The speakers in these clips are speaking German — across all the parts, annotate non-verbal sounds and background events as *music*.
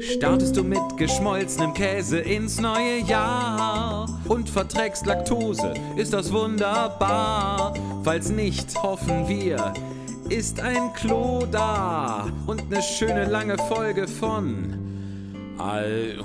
Startest du mit geschmolzenem Käse ins neue Jahr und verträgst Laktose, ist das wunderbar. Falls nicht, hoffen wir, ist ein Klo da und eine schöne lange Folge von Alhoba.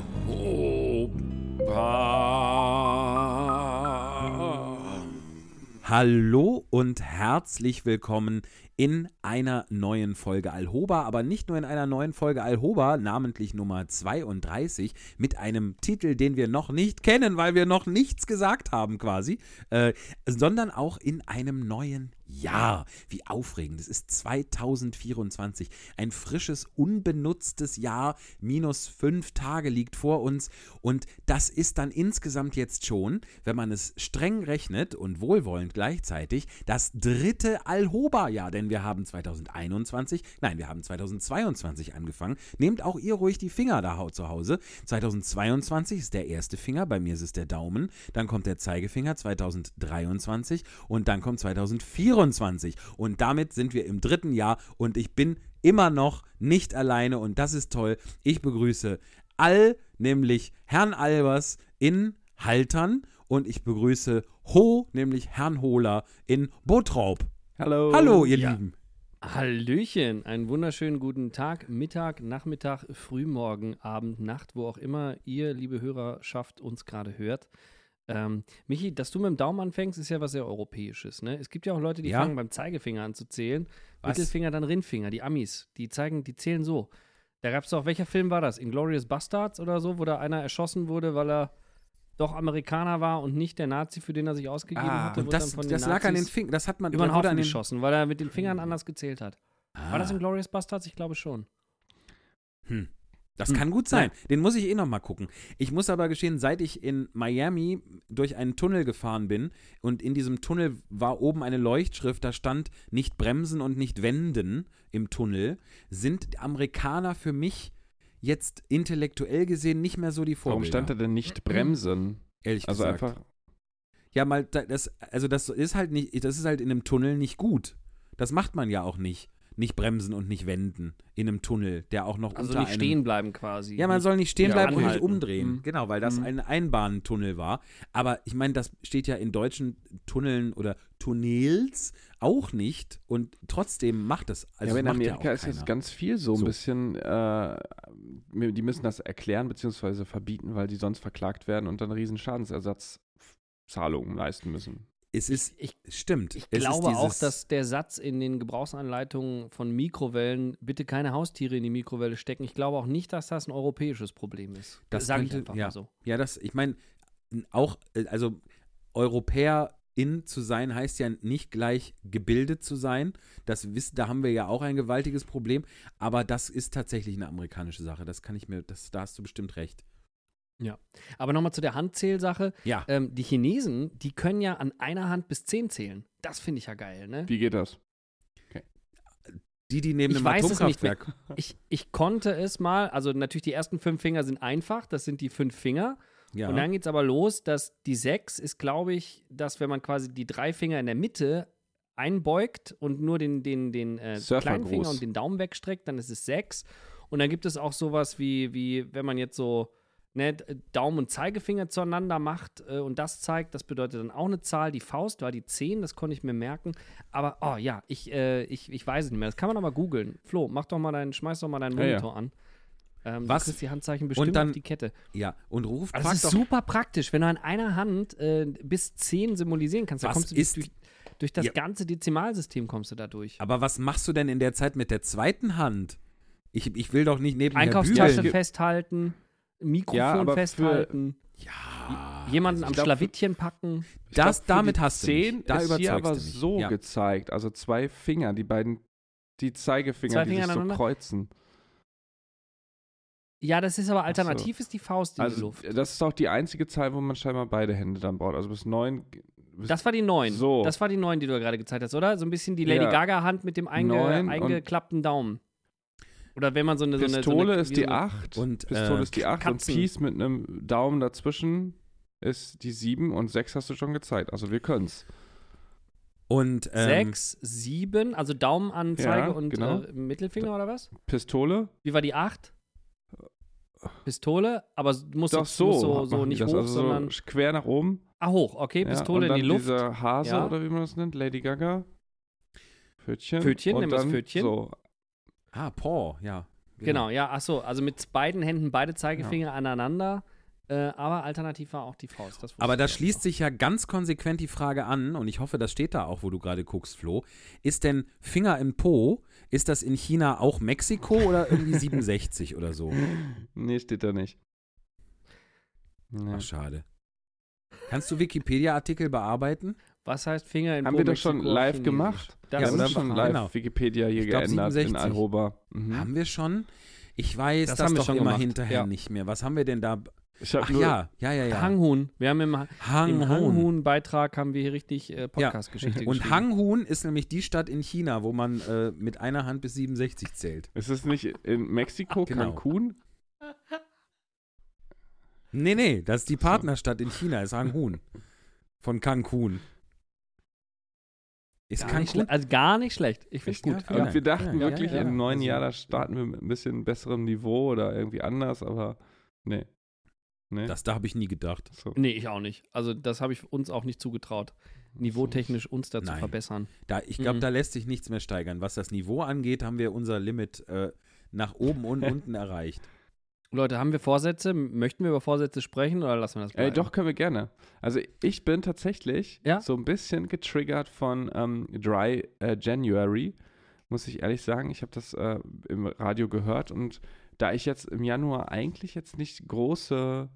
Hallo und herzlich willkommen in einer neuen Folge Alhoba, aber nicht nur in einer neuen Folge Alhoba, namentlich Nummer 32, mit einem Titel, den wir noch nicht kennen, weil wir noch nichts gesagt haben quasi, äh, sondern auch in einem neuen Jahr. Wie aufregend. Es ist 2024. Ein frisches, unbenutztes Jahr. Minus fünf Tage liegt vor uns. Und das ist dann insgesamt jetzt schon, wenn man es streng rechnet und wohlwollend gleichzeitig, das dritte Alhoba-Jahr. Denn wir haben 2021, nein, wir haben 2022 angefangen. Nehmt auch ihr ruhig die Finger da zu Hause. 2022 ist der erste Finger, bei mir ist es der Daumen. Dann kommt der Zeigefinger 2023 und dann kommt 2024. Und damit sind wir im dritten Jahr und ich bin immer noch nicht alleine und das ist toll. Ich begrüße All, nämlich Herrn Albers in Haltern und ich begrüße Ho, nämlich Herrn Hohler in Bottrop. Hallo. Hallo, ihr Ja. Lieben. Hallöchen, einen wunderschönen guten Tag, Mittag, Nachmittag, Frühmorgen, Abend, Nacht, wo auch immer ihr, liebe Hörerschaft, uns gerade hört. Ähm, Michi, dass du mit dem Daumen anfängst, ist ja was sehr Europäisches. Ne? Es gibt ja auch Leute, die Ja. fangen beim Zeigefinger an zu zählen. Was? Mittelfinger, dann Ringfinger, die Amis. Die zeigen, die zählen so. Da gab es doch, welcher Film war das? Inglorious Bastards oder so, wo da einer erschossen wurde, weil er doch Amerikaner war und nicht der Nazi, für den er sich ausgegeben Ah, hatte. und das, das lag an den Fingern. Das hat man über den Haufen geschossen, weil er mit den Fingern anders gezählt hat. Ah. War das in Glorious Bastards? Ich glaube schon. Hm. Das Hm. kann gut sein. Den muss ich eh noch mal gucken. Ich muss aber gestehen, seit ich in Miami durch einen Tunnel gefahren bin und in diesem Tunnel war oben eine Leuchtschrift, da stand nicht bremsen und nicht wenden im Tunnel, sind Amerikaner für mich jetzt intellektuell gesehen nicht mehr so die Vorbilder. Warum stand da denn nicht bremsen? Ehrlich Also gesagt. einfach. Ja, mal, da- das, also das ist halt nicht, das ist halt in einem Tunnel nicht gut. Das macht man ja auch nicht. Nicht bremsen und nicht wenden in einem Tunnel, der auch noch Also unter nicht einem stehen bleiben quasi. Ja, man soll nicht stehen Ja, bleiben und nicht anhalten. umdrehen. Mhm. Genau, weil das Mhm. ein Einbahntunnel war. Aber ich meine, das steht ja in deutschen Tunneln oder Tunnels auch nicht. Und trotzdem macht das. Also ja, aber in macht Amerika ja auch ist das ganz viel so ein So. bisschen. Äh, die müssen das erklären bzw. verbieten, weil die sonst verklagt werden und dann riesen Schadensersatzzahlungen leisten müssen. Es ist, Ich, stimmt. ich es glaube auch, dass der Satz in den Gebrauchsanleitungen von Mikrowellen, bitte keine Haustiere in die Mikrowelle stecken, ich glaube auch nicht, dass das ein europäissch Problem ist. Das sage ich einfach ja. mal so. Ja, das, ich meine, auch, äh, also Europäerin zu sein, heißt ja nicht gleich gebildet zu sein. Das wissen, da haben wir ja auch ein gewaltiges Problem. Aber das ist tatsächlich eine amerikanische Sache. Das kann ich mir, das, da hast du bestimmt recht. Aber nochmal zu der Handzählsache. Ja. Ähm, die Chinesen, die können ja an einer Hand bis zehn zählen. Das finde ich ja geil, ne? Wie geht das? Die, die neben Ich dem weiß es nicht mehr. Atomkraftwerk. Ich, ich konnte es mal, also natürlich die ersten fünf Finger sind einfach, das sind die fünf Finger. Ja. Und dann geht es aber los, dass die sechs ist, glaube ich, dass wenn man quasi die drei Finger in der Mitte einbeugt und nur den, den, den äh, kleinen. Finger und den Daumen wegstreckt, dann ist es sechs. Und dann gibt es auch sowas wie, wie wenn man jetzt so ne, D- Daumen und Zeigefinger zueinander macht äh, und das zeigt, das bedeutet dann auch eine Zahl. Die Faust war die 10, das konnte ich mir merken. Aber, oh ja, ich, äh, ich, ich weiß es nicht mehr. Das kann man aber googeln. Flo, mach doch mal deinen, schmeiß doch mal deinen Ja, ja. Monitor an. Ähm, Was? Du kriegst die Handzeichen bestimmt dann- auf die Kette. ja. Und ruft, Also das ist doch, super praktisch, wenn du an einer Hand äh, bis 10 symbolisieren kannst. Da kommst du ist- durch, durch das Ja. ganze Dezimalsystem kommst du da durch. aber was machst du denn in der Zeit mit der zweiten Hand? Ich, ich will doch nicht nebenher Einkaufstasche festhalten, Mikrofon Ja, aber für- festhalten, Ja. jemanden also am glaub, Schlawittchen packen. Das- glaub, für damit die hast du mich. 10 Da ist hier aber so Ja. gezeigt. Also zwei Finger, die beiden, die Zeigefinger, Zwei die Finger sich so kreuzen. Ja, das ist aber so. alternativ ist die Faust in die Also Luft. das ist auch die einzige Zahl, wo man scheinbar beide Hände dann braucht. Also bis neun. Bis Das war die 9. So. Das war die 9, die du gerade gezeigt hast, oder? So ein bisschen die Lady Ja. Gaga-Hand mit dem einge Neun eingeklappten Daumen. Oder wenn man so eine. So eine, Pistole so eine, ist die so eine- 8. Und, Pistole äh, ist die 8 und. Peace mit einem Daumen dazwischen ist die 7 und 6 hast du schon gezeigt. Also wir können's. Und ähm, 6, 7, also Daumen, Anzeige Ja, und genau. äh, Mittelfinger oder was? Pistole, Wie war die 8? Pistole, aber muss Doch muss so, so, so die nicht das, hoch, also sondern. so quer nach oben. Ah, hoch, okay, Ja, Pistole und in die dann Luft. Diese Hase Ja. oder wie man das nennt, Lady Gaga. Pfötchen. Pfötchen, wir das Pfötchen. So, Ah, Paw, ja. Genau, ja, ach so, also mit beiden Händen beide Zeigefinger aneinander, äh, aber alternativ war auch die Faust. Das Aber da schließt noch. sich ja ganz konsequent die Frage an, und ich hoffe, das steht da auch, wo du gerade guckst, Flo. Ist denn Finger in Po, ist das in China auch Mexiko oder irgendwie *laughs* 67 oder so? nee, steht da nicht. Nee. Ach, schade. Kannst du Wikipedia-Artikel bearbeiten? Was heißt Finger in Haben Po, wir doch schon live Chinesisch? gemacht. Das Wir Ja, haben oder? ist schon schon live Genau. Wikipedia hier glaub, geändert 67. in Alhoba. Mhm. Haben wir schon? Ich weiß Das das, haben wir doch schon immer gemacht, hinterher ja. nicht mehr. Was haben wir denn da? Ich hab Ach nur, ja, ja, ja, ja. Hanghuhn. Wir haben im, im Hanghuhn. Hanghuhn-Beitrag haben wir hier richtig äh, Podcast-Geschichte Und geschrieben. Hanghuhn ist nämlich die Stadt in China, wo man äh, mit einer Hand bis 67 zählt. Ist es nicht in Mexiko, Genau. Cancun? Nee, nee, das ist die. Partnerstadt in China, ist Hanghuhn. Von Cancun. Ist Gar nicht also gar nicht schlecht. Ich finde es gut. Ja. Und wir dachten ja, wirklich, ja, im neuen also- Jahr, da starten wir mit ein bisschen besserem Niveau oder irgendwie anders, aber nee. Nee. Das da habe ich nie gedacht. so. Nee, ich auch nicht. Also das habe ich uns auch nicht zugetraut, niveautechnisch uns da zu Nein. verbessern. Da, ich glaube, Mhm. da lässt sich nichts mehr steigern. Was das Niveau angeht, haben wir unser Limit äh, nach oben und *laughs* unten erreicht. Leute, haben wir Vorsätze? Möchten wir über Vorsätze sprechen oder lassen wir das bleiben? Ey, doch, können wir gerne. Also ich bin tatsächlich Ja? so ein bisschen getriggert von ähm, Dry äh, January, muss ich ehrlich sagen. Ich habe das äh, im Radio gehört und da ich jetzt im Januar eigentlich jetzt nicht große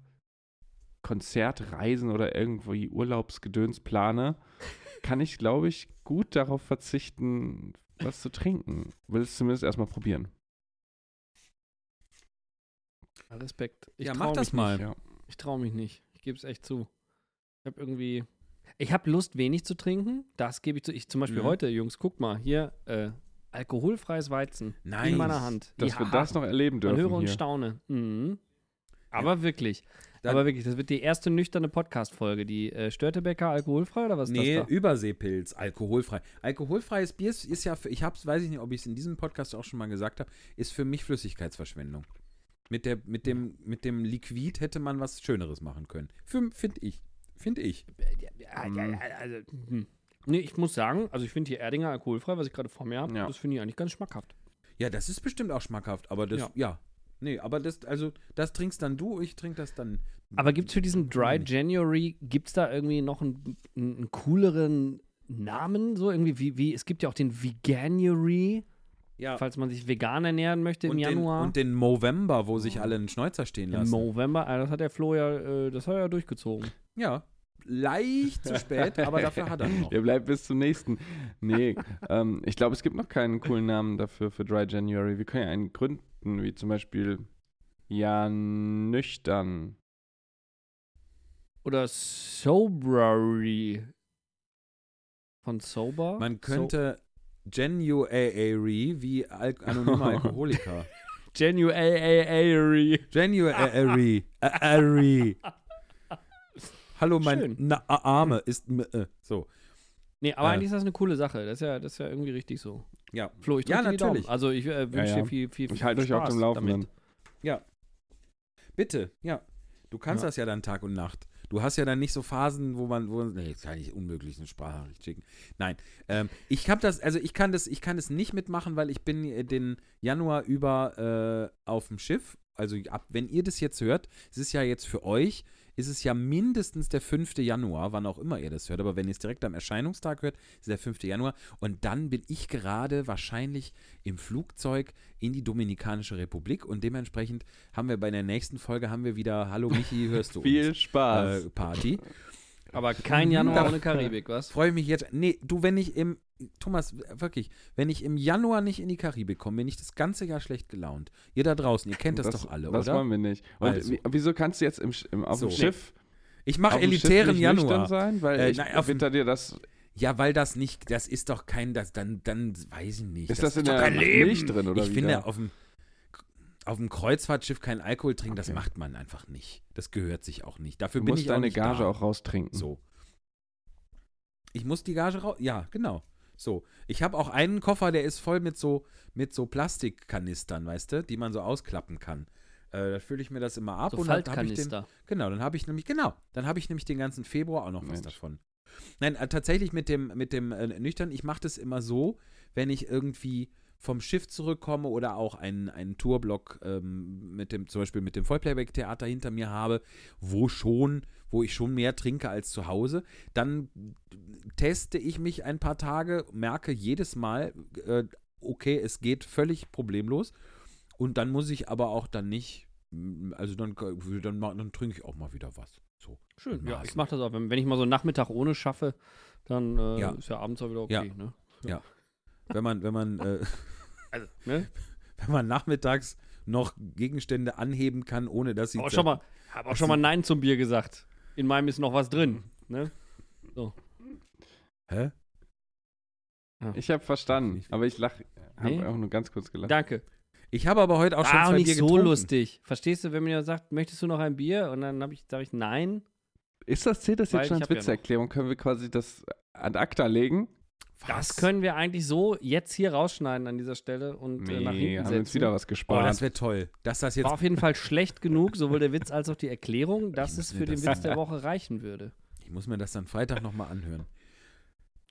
Konzertreisen oder irgendwie Urlaubsgedöns plane, kann ich, glaube ich, gut darauf verzichten, was zu trinken. Will es zumindest erstmal probieren. Respekt. Ich Ja, trau mach mich das mal. Ja. Nicht. Ich traue mich nicht. Ich gebe es echt zu. Ich habe irgendwie. Ich habe Lust, wenig zu trinken. Das gebe ich zu. Ich zum Beispiel Mhm. heute, Jungs, guck mal, hier, äh, alkoholfreies Weizen Nice. in meiner Hand. Dass wir Ja, das noch erleben Man dürfen höre und hier. staune. Mhm. Aber wirklich. Dann- aber wirklich, das wird die erste nüchterne Podcast-Folge. Die äh, Störtebecker alkoholfrei oder was ist Nee, das da? Überseepilz, alkoholfrei. Alkoholfreies Bier ist, ist ja, für, ich hab's, weiß ich nicht, ob ich es in diesem Podcast auch schon mal gesagt habe, ist für mich Flüssigkeitsverschwendung. Mit, der, mit, dem, mit dem Liquid hätte man was Schöneres machen können. Finde ich. Finde ich. Ja, ja, ja, also, hm. Nee, ich muss sagen, also ich finde hier Erdinger alkoholfrei, was ich gerade vor mir habe, das finde ich eigentlich ganz schmackhaft. Ja, das ist bestimmt auch schmackhaft, aber das, ja. Nee, aber das, also, das trinkst dann du, ich trink das dann. Aber gibt es für diesen Dry nicht. January, gibt es da irgendwie noch einen, einen, einen cooleren Namen? So irgendwie wie, wie, es gibt ja auch den Veganuary, Ja, falls man sich vegan ernähren möchte im und den, Januar. und den Movember, wo sich alle einen Schnäuzer stehen Im lassen. November, ah, das hat der Flo ja, äh, das hat er ja durchgezogen. ja, leicht zu spät, aber dafür hat er noch. *laughs* Der bleibt bis zum nächsten. Nee, *laughs* ähm, ich glaube, es gibt noch keinen coolen Namen dafür für Dry January. Wir können ja einen gründen, wie zum Beispiel Ja nüchtern. Oder Sobrary. Von Sober? Man könnte January wie Al anonymer *laughs* Alkoholiker. So January. January. Ari. Hallo, mein. Na Arme ist. äh, So. Nee, aber Äh. eigentlich ist das eine coole Sache. Das ist ja, das ist ja irgendwie richtig so. Ja. Flo, ich Ja, drücke die Daumen. natürlich. Also ich äh, wünsche Ja, ja. dir viel, viel, viel Ich halte euch auf dem Laufenden. damit. Ja. Bitte, ja. Du kannst Ja. das ja dann Tag und Nacht. Du hast ja dann nicht so Phasen, wo man, wo, nee, jetzt kann ich unmöglich eine Sprachnachricht schicken. Nein, ähm, ich habe das, also ich kann das, ich kann das nicht mitmachen, weil ich bin äh, den Januar über äh, auf dem Schiff. Also ab, wenn ihr das jetzt hört, es ist ja jetzt für euch, ist es ja mindestens der 5. Januar, wann auch immer ihr das hört. Aber wenn ihr es direkt am Erscheinungstag hört, ist der 5. Januar. Und dann bin ich gerade wahrscheinlich im Flugzeug in die Dominikanische Republik. Und dementsprechend haben wir bei der nächsten Folge haben wir wieder Hallo Michi, hörst du *laughs* Viel uns? Spaß. Äh, Party. Aber kein Mhm. Januar ohne Karibik, was? Freue mich jetzt. Nee, du, wenn ich im. Thomas, wirklich, wenn ich im Januar nicht in die Karibik komme, bin ich das ganze Jahr schlecht gelaunt. Ihr da draußen, ihr kennt das, doch alle, Das oder? wollen wir nicht. Und Also. wie, wieso kannst du jetzt im, im, auf So. dem Schiff Ich mache elitären Januar. sein? Weil Äh, ich nein, auf witter dir das. Ja, weil das nicht, das ist doch kein, das, dann, dann weiß ich nicht. Ist das, in doch der kein Leben. Milch drin oder ich wie finde, auf dem, auf dem Kreuzfahrtschiff kein Alkohol trinken, das Okay. macht man einfach nicht. Das gehört sich auch nicht. Dafür Du bin musst ich auch deine nicht Gage da. auch raustrinken. So. Ich muss die Gage raus. Ja, genau. So. Ich habe auch einen Koffer, der ist voll mit so, mit so Plastikkanistern, weißt du, die man so ausklappen kann. Äh, da fülle ich mir das immer ab So und dann habe ich den, genau, dann habe ich nämlich, genau, dann habe ich nämlich den ganzen Februar auch noch was Mensch. davon. Nein, äh, tatsächlich mit dem, mit dem äh, Nüchtern, ich mache das immer so, wenn ich irgendwie vom Schiff zurückkomme oder auch einen, einen Tourblock ähm, mit dem, zum Beispiel mit dem Vollplayback-Theater hinter mir habe, wo schon, wo ich schon mehr trinke als zu Hause, dann teste ich mich ein paar Tage, merke jedes Mal, äh, okay, es geht völlig problemlos. Und dann muss ich aber auch dann nicht, mm, also dann, dann, dann trinke ich auch mal wieder was. So. Schön. Ja, ich mache das auch. Wenn, wenn ich mal so einen Nachmittag ohne schaffe, dann äh, Ja. ist ja abends auch wieder Ja. okay. Ne? Wenn man, wenn man, äh, Also, ne? wenn man nachmittags noch Gegenstände anheben kann, ohne dass sie. Aber schon mal, habe auch schon mal Nein zum Bier gesagt. In meinem ist noch was drin. Ne? Hä? Ich habe verstanden, Nicht. aber ich lache, habe Nee? auch nur ganz kurz gelacht. Danke. Ich habe aber heute auch schon Ah, zwei nicht Bier so getrunken. lustig. Verstehst du, wenn mir sagt, möchtest du noch ein Bier? Und dann ich, sage ich nein. Ist das, zählt das Weil jetzt schon ich als hab ja? Können wir quasi das ad acta legen? Das können wir eigentlich so jetzt hier rausschneiden an dieser Stelle und äh, nach Nee, hinten haben wir uns setzen. wieder was Oh, gespart. das wäre toll. Dass das jetzt. War auf jeden Fall schlecht genug, sowohl der Witz als auch die Erklärung, dass es für den das- Witz der Woche reichen würde. Ich muss mir das dann Freitag nochmal anhören.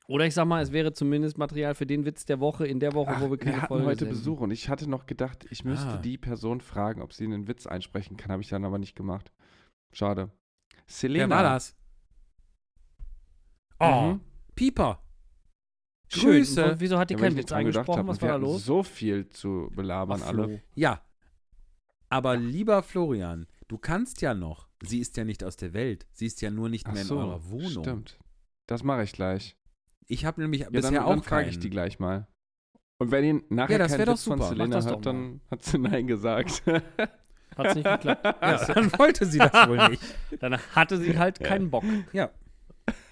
Oder ich sag mal, es wäre zumindest Material für den Witz der Woche in der Woche, Ach, wo wir keine wir hatten Folge heute senden. Besuch und ich hatte noch gedacht, ich müsste Ah. die Person fragen, ob sie einen Witz einsprechen kann. Habe ich dann aber nicht gemacht. Schade. Selena. Wer war das? Oh, Mhm. Pieper. Schön. Grüße. Und Wieso hat die Ja, keinen Witz habe. Was war da los? so viel zu belabern Ach, alle. Ja. Aber lieber Florian, du kannst ja noch. Sie ist ja nicht aus der Welt. Sie ist ja nur nicht Ach mehr in so, eurer Wohnung. stimmt. Das mache ich gleich. Ich habe nämlich Ja, bisher dann, auch dann frage ich die gleich mal. Und wenn ihr nachher Ja, das keinen Witz von Selena hört, dann hat sie Nein gesagt. *laughs* Hat's nicht geklappt. *laughs* Ja, dann wollte sie das wohl nicht. Dann hatte sie halt keinen Bock. Ja, *laughs*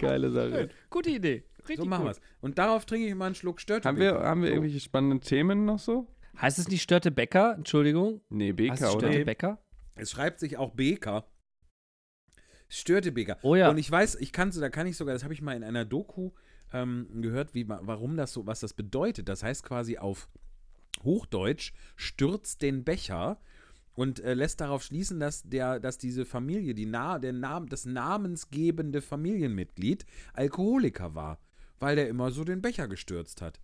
Geile Sache. Gute Idee. Richtig so machen gut. wir's. Und darauf trinke ich mal einen Schluck Störte. Haben wir, haben wir irgendwelche spannenden Themen noch so? Heißt es nicht Störte Bäcker? Entschuldigung. Nee, es oder? Störte. Bäcker? Es schreibt sich auch Beker. Störtebeker. Oh ja. Und ich weiß, ich kann so, da kann ich sogar, das habe ich mal in einer Doku ähm, gehört, wie, warum das so, was das bedeutet. Das heißt quasi auf Hochdeutsch stürzt den Becher und äh, lässt darauf schließen, dass der, dass diese Familie, die Na der Nam das namensgebende Familienmitglied Alkoholiker war, weil der immer so den Becher gestürzt hat.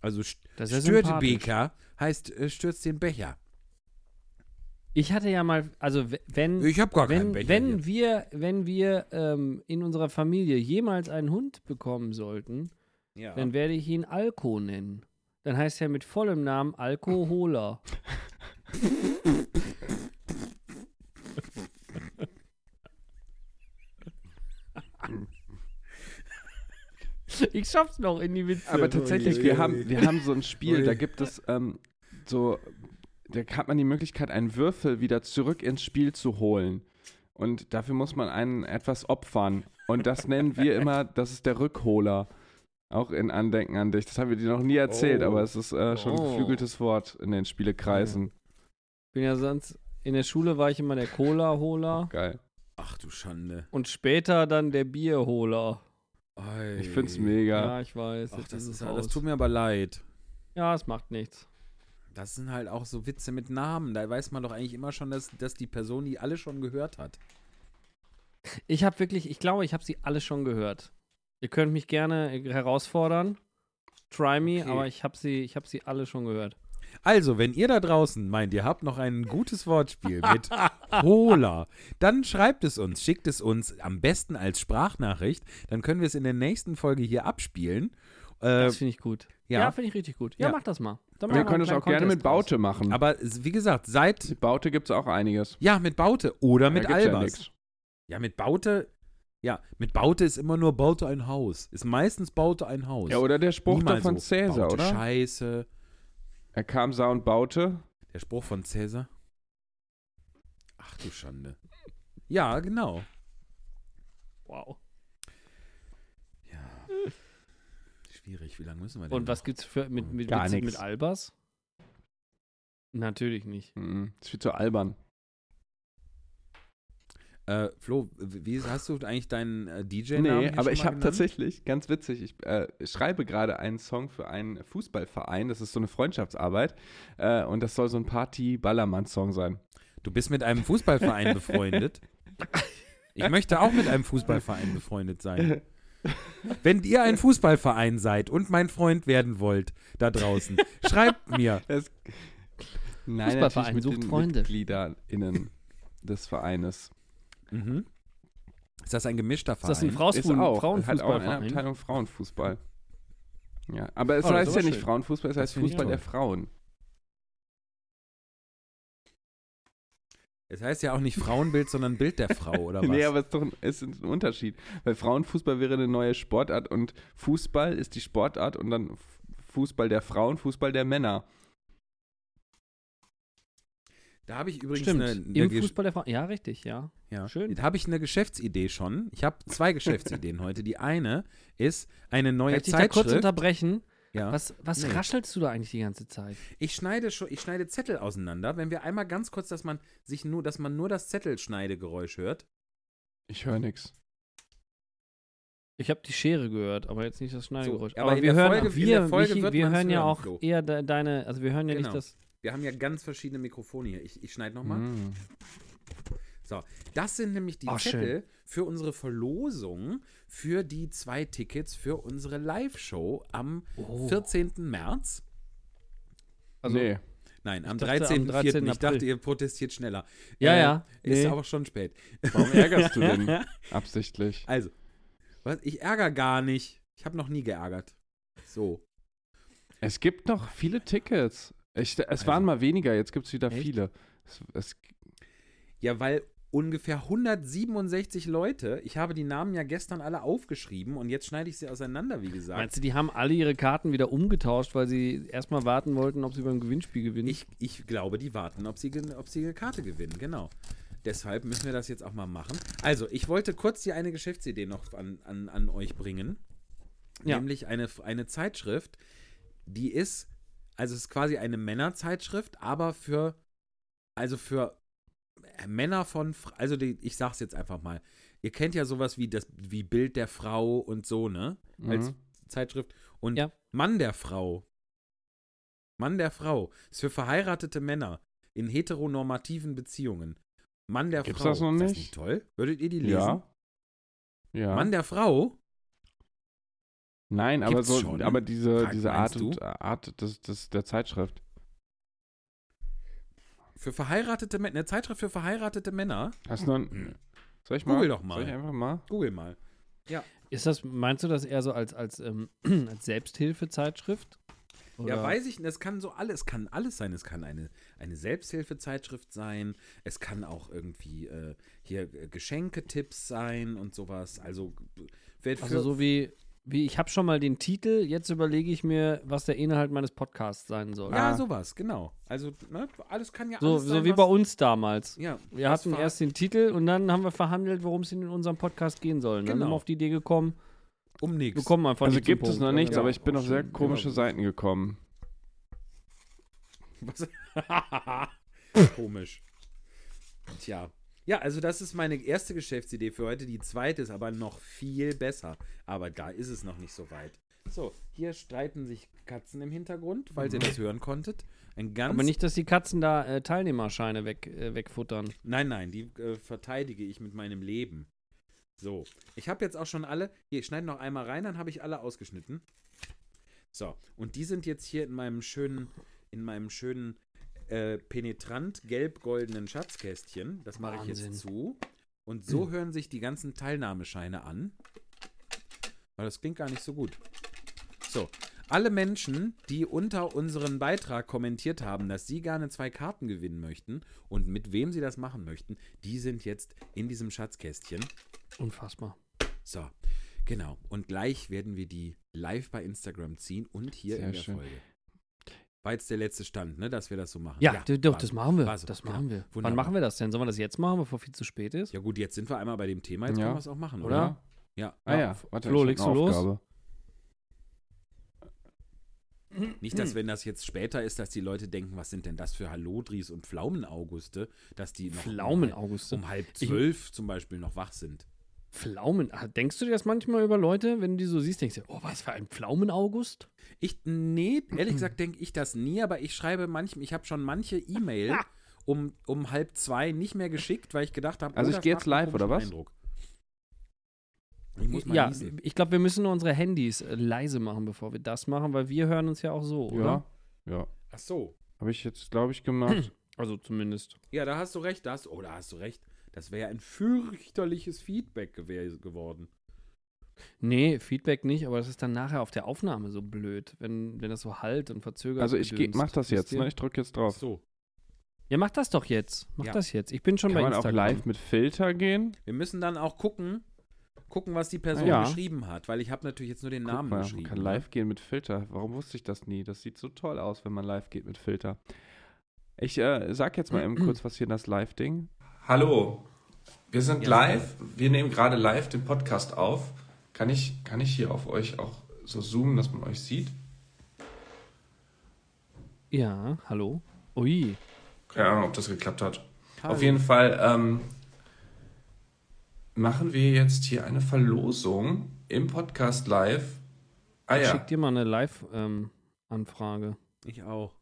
Also St ja Störtebeker heißt äh, stürzt den Becher. Ich hatte ja mal, also wenn, Ich habe gar keinen wenn, Becher. wenn hier. wir, wenn wir ähm, in unserer Familie jemals einen Hund bekommen sollten, ja. dann werde ich ihn Alko nennen. Dann heißt er mit vollem Namen Alkoholer. *laughs* ich schaff's noch in die Witze. Aber tatsächlich, wir haben, wir haben so ein Spiel, da gibt es ähm, so, da hat man die Möglichkeit, einen Würfel wieder zurück ins Spiel zu holen. Und dafür muss man einen etwas opfern. Und das nennen wir *laughs* immer, das ist der Rückholer. Auch in Andenken an dich. Das haben wir dir noch nie erzählt, Oh. aber es ist äh, schon ein Oh. geflügeltes Wort in den Spielekreisen. bin ja sonst, in der Schule war ich immer der Cola-Holer Geil. Ach du Schande. und später dann der Bierholer. Oi. Ich find's mega. Ja, ich weiß. Ach, das, ist das tut mir aber leid. Ja, es macht nichts. Das sind halt auch so Witze mit Namen. Da weiß man doch eigentlich immer schon, dass, dass die Person die alle schon gehört hat. Ich habe wirklich, ich glaube, ich habe sie alle schon gehört. Ihr könnt mich gerne herausfordern. Try me, Okay. aber ich habe sie, ich habe sie alle schon gehört. Also, wenn ihr da draußen meint, ihr habt noch ein gutes Wortspiel mit Hola, dann schreibt es uns, schickt es uns am besten als Sprachnachricht. Dann können wir es in der nächsten Folge hier abspielen. Äh, Das finde ich gut. Ja, ja. finde ich richtig gut. Ja, Ja. mach das mal. Dann Wir können es auch kleinen gerne mit Contest Baute machen. aber wie gesagt, seid mit Baute gibt es auch einiges. ja mit Baute oder mit ja Albers. nix. Ja, mit Baute. Ja, mit Baute ist immer nur Baute ein Haus. Ist meistens Baute ein Haus. Ja, oder der Spruch da von so, Cäsar, Baute oder? Scheiße. Er kam, sah und baute. Der Spruch von Cäsar. Ach du Schande. Ja, genau. Wow. Ja. Schwierig. Wie lange müssen wir denn? Und was gibt's für mit, mit, Gar mit Albers? Natürlich nicht. Mhm. Ist viel zu albern. Äh, Flo, wie hast du eigentlich deinen äh, DJ-Namen? Nee, aber ich habe tatsächlich, ganz witzig, ich äh, schreibe gerade einen Song für einen Fußballverein. Das ist so eine Freundschaftsarbeit. Äh, und das soll so ein Party-Ballermann-Song sein. Du bist mit einem Fußballverein befreundet. Ich möchte auch mit einem Fußballverein befreundet sein. Wenn ihr ein Fußballverein seid und mein Freund werden wollt, da draußen, schreibt mir. *laughs* Das, nein, Fußballverein mit sucht den Freunde. MitgliederInnen des Vereines. Mhm. Ist das ein gemischter Ist Verein? das ein Ist Frausfuß- auch. Hat auch eine? Abteilung Frauenfußball. Ja, aber es Oh, heißt ist ja aber nicht schön. Frauenfußball, es Das heißt Fußball der Frauen. Es heißt ja auch nicht Frauenbild, sondern Bild der Frau, oder *laughs* was? Nee, aber es ist doch ein, ist ein Unterschied. Weil Frauenfußball wäre eine neue Sportart und Fußball ist die Sportart und dann Fußball der Frauen, Fußball der Männer. Da habe ich übrigens Stimmt. eine, eine Im Fußball der Frau. Ja, richtig, ja. Ja. Schön. Da habe ich eine Geschäftsidee schon. Ich habe zwei Geschäftsideen *laughs* heute. Die eine ist eine neue Kann ich da kurz Zeitschrift. unterbrechen? ja. Was, was Nee. raschelst du da eigentlich die ganze Zeit? Ich schneide schon, ich schneide Zettel auseinander. Wenn wir einmal ganz kurz, dass man sich nur, dass man nur das Zettelschneidegeräusch hört. Ich höre nichts. Ich habe die Schere gehört, aber jetzt nicht das Schneidegeräusch. So, aber aber wir hören, Folge- wir, Folge Michi, wir hören ja auch Flo. eher de, deine, also wir hören ja Genau. nicht das. Wir haben ja ganz verschiedene Mikrofone hier. Ich, ich schneide nochmal. Mm. So, das sind nämlich die Oh, schön. Zettel für unsere Verlosung für die zwei Tickets für unsere Live-Show am Oh. 14. März. Also- nee. Nein, am dachte, am 13.04. 13. Ich dachte, ihr protestiert schneller. Ja, Äh, ja. Ist Nee. aber schon spät. Warum ärgerst du denn *laughs* absichtlich? Also, was? ich ärgere gar nicht. Ich habe noch nie geärgert. So. Es gibt noch viele Tickets. Ich, es Also. waren mal weniger, jetzt gibt es wieder Echt? viele. Es, es, Ja, weil ungefähr 167 Leute, ich habe die Namen ja gestern alle aufgeschrieben und jetzt schneide ich sie auseinander, wie gesagt. Meinst du, die haben alle ihre Karten wieder umgetauscht, weil sie erstmal warten wollten, ob sie beim Gewinnspiel gewinnen? Ich, ich glaube, die warten, ob sie, ob sie eine Karte gewinnen, genau. Deshalb müssen wir das jetzt auch mal machen. Also, ich wollte kurz hier eine Geschäftsidee noch an, an, an euch bringen. Ja. Nämlich eine, eine Zeitschrift, die ist, also es ist quasi eine Männerzeitschrift, aber für, also für Männer von, also die, ich sag's jetzt einfach mal. Ihr kennt ja sowas wie das, wie Bild der Frau und so, ne? Als Mhm. Zeitschrift. Und Ja. Mann der Frau. Mann der Frau. Ist für verheiratete Männer in heteronormativen Beziehungen. Mann der Gibt's Frau. das noch Ist das nicht? nicht toll? Würdet ihr die lesen? ja. Ja. Mann der Frau? Nein, aber Gibt's so, schon? aber diese, Frag, diese Art, und, Art des, des, der Zeitschrift. Für verheiratete Männer. Eine Zeitschrift für verheiratete Männer? Hast du noch ein, soll ich mal? Google doch mal. Soll ich einfach mal? Google mal. Ist das, meinst du das eher so als, als, ähm, *clears throat* als Selbsthilfezeitschrift? Ja, Oder- weiß ich nicht. Es kann so alles, es kann alles sein. Es kann eine, eine Selbsthilfezeitschrift sein. Es kann auch irgendwie äh, hier äh, Geschenketipps sein und sowas. Also, wird für, Also so wie, wie ich habe schon mal den Titel, jetzt überlege ich mir, was der Inhalt meines Podcasts sein soll. ja, Ah. sowas, genau. Also, ne, alles kann ja so alles so sein, wie was- bei uns damals. Ja, Wir hatten erst den Titel und dann haben wir verhandelt, worum es in unserem Podcast gehen soll. Und Dann Genau. sind wir auf die Idee gekommen, um wir nichts. kommen einfach Also gibt es Punkt. noch nichts, Ja, aber ich bin auf sehr schön. komische Genau. Seiten gekommen. Was? *laughs* Komisch. Tja. Ja, also das ist meine erste Geschäftsidee für heute. Die zweite ist aber noch viel besser. Aber da ist es noch nicht so weit. So, hier streiten sich Katzen im Hintergrund, falls ihr das hören konntet. Ein ganz Aber nicht, dass die Katzen da äh, Teilnehmerscheine weg, äh, wegfuttern. Nein, nein, die äh, verteidige ich mit meinem Leben. So, ich habe jetzt auch schon alle. Hier, ich schneide noch einmal rein, dann habe ich alle ausgeschnitten. So, und die sind jetzt hier in meinem schönen, in meinem schönen äh, penetrant gelb-goldenen Schatzkästchen. Das mache ich jetzt zu. Und so hören sich die ganzen Teilnahmescheine an. Weil das klingt gar nicht so gut. So, alle Menschen, die unter unseren Beitrag kommentiert haben, dass sie gerne zwei Karten gewinnen möchten und mit wem sie das machen möchten, die sind jetzt in diesem Schatzkästchen. Unfassbar. So, genau. Und gleich werden wir die live bei Instagram ziehen und hier Sehr in der schön. Folge. War jetzt der letzte Stand, ne, dass wir das so machen. Ja, d- doch, das machen wir. So, Das machen wir. Wann Wunderbar. machen wir das denn? Sollen wir das jetzt machen, bevor viel zu spät ist? Ja gut, jetzt sind wir einmal bei dem Thema, jetzt Ja. können wir es auch machen, Oder? oder? Ja. Ah ja, warte, Flo, ich legst du los? Aufgabe. Nicht, dass wenn das jetzt später ist, dass die Leute denken, was sind denn das für Hallodris und Pflaumenauguste, dass die noch Pflaumenauguste. um halb zwölf zum Beispiel noch wach sind. Pflaumen. Ah, Denkst du dir das manchmal über Leute, wenn du die so siehst, denkst du, oh, was für ein Pflaumen-August? Ich, nee, ehrlich *clears throat* gesagt denke ich das nie, aber ich schreibe manchmal, ich habe schon manche E-Mail um, um halb zwei nicht mehr geschickt, weil ich gedacht habe, Also ich das gehe jetzt live, oder was? Eindruck. Ich muss mal Ja, niesen. ich glaube, wir müssen nur unsere Handys äh, leise machen, bevor wir das machen, weil wir hören uns ja auch so, oder? Ja, ja. Ach so. Habe ich jetzt, glaube ich, gemacht. *clears throat* Also zumindest. Ja, da hast du recht, da hast, oh, da hast du recht. Das wäre ja ein fürchterliches Feedback gew geworden. Nee, Feedback nicht, aber das ist dann nachher auf der Aufnahme so blöd, wenn, wenn das so halt und verzögert. Also ich mach das jetzt, ne? Ich drücke jetzt Ach drauf. so. Ja, mach das doch jetzt. Mach Ja. das jetzt. Ich bin schon Kann bei man auch Instagram. live mit Filter gehen? Wir müssen dann auch gucken, gucken, was die Person Ja. geschrieben hat, weil ich habe natürlich jetzt nur den Namen Guck mal, geschrieben. man kann ne? live gehen mit Filter. Warum wusste ich das nie? Das sieht so toll aus, wenn man live geht mit Filter. Ich äh, sag jetzt mal eben *clears throat* kurz was hier in das Live-Ding. Hallo, wir sind Ja, live. Wir nehmen gerade live den Podcast auf. Kann ich, kann ich hier auf euch auch so zoomen, dass man euch sieht? Ja, hallo. Ui. Keine Ahnung, ob das geklappt hat. Hallo. Auf jeden Fall ähm, machen wir jetzt hier eine Verlosung im Podcast live. Ah Ich ja, schick dir mal eine Live-Anfrage. Ich auch.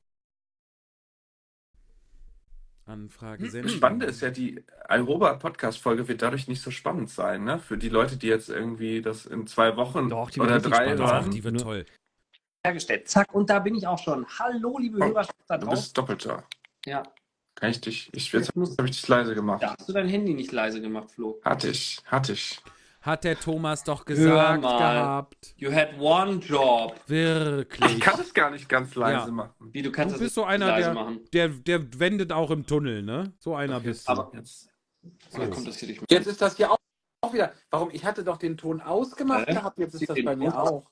Anfrage senden. Spannend ist ja, die Alroba-Podcast-Folge wird dadurch nicht so spannend sein, ne? Für die Leute, die jetzt irgendwie das in zwei Wochen Doch, oder drei hören. die wird toll. hergestellt. Zack, und da bin ich auch schon. Hallo, liebe Oh, Hörerschaft da Du draußen. bist doppelter. Ja, Kann ich dich? Ich, jetzt muss- habe ich dich leise gemacht. da hast du dein Handy nicht leise gemacht, Flo. Hatte ich, hatte ich. Hat der Thomas doch gesagt mal. gehabt. You had one job. Wirklich. Ich kann es gar nicht ganz leise Ja. machen. Wie, du kannst Du das bist so einer, leise der, machen. der, der wendet auch im Tunnel, ne? So einer bist du. Aber Jetzt. Oder kommt das hier nicht mehr? Jetzt ist das hier auch, auch wieder. Warum? Ich hatte doch den Ton ausgemacht Hä? gehabt, jetzt ist das bei mir auch.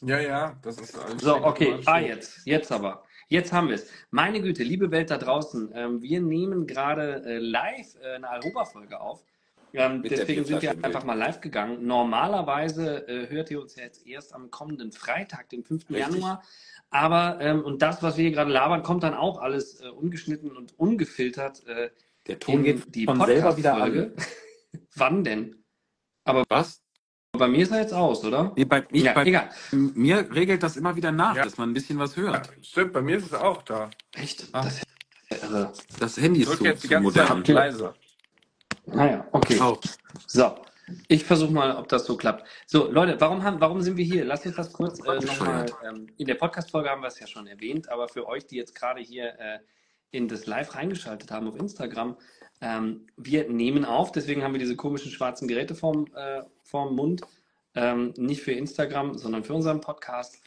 Ja, ja, das ist alles. So, okay. Ah, jetzt. Jetzt aber. Jetzt haben wir es. Meine Güte, liebe Welt da draußen. Ähm, wir nehmen gerade äh, live äh, eine Alroba-Folge auf. Ähm, deswegen sind wir einfach mal live gegangen. Normalerweise äh, hört ihr uns ja jetzt erst am kommenden Freitag, den 5. Richtig. Januar. Aber, ähm, und das, was wir hier gerade labern, kommt dann auch alles äh, ungeschnitten und ungefiltert äh, Der Ton in geht die von selber wieder an. Podcast-Folge. *laughs* Wann denn? Was? Bei mir ist er jetzt aus, oder? Nee, bei, ich, ja, bei egal. mir regelt das immer wieder nach, Ja. dass man ein bisschen was hört. Stimmt, bei mir ist es auch da. Echt? Ah. Das ja irre. Das Handy ist zu, jetzt die ganze Zeit modern. auf leise. Naja, okay. Oh, So, ich versuche mal, ob das so klappt. So, Leute, warum, haben, warum sind wir hier? Lasst uns das kurz äh, nochmal. Ähm, in der Podcast-Folge haben wir es ja schon erwähnt, aber für euch, die jetzt gerade hier äh, in das Live reingeschaltet haben auf Instagram, ähm, wir nehmen auf, deswegen haben wir diese komischen schwarzen Geräte vorm, äh, vorm Mund. Ähm, nicht für Instagram, sondern für unseren Podcast.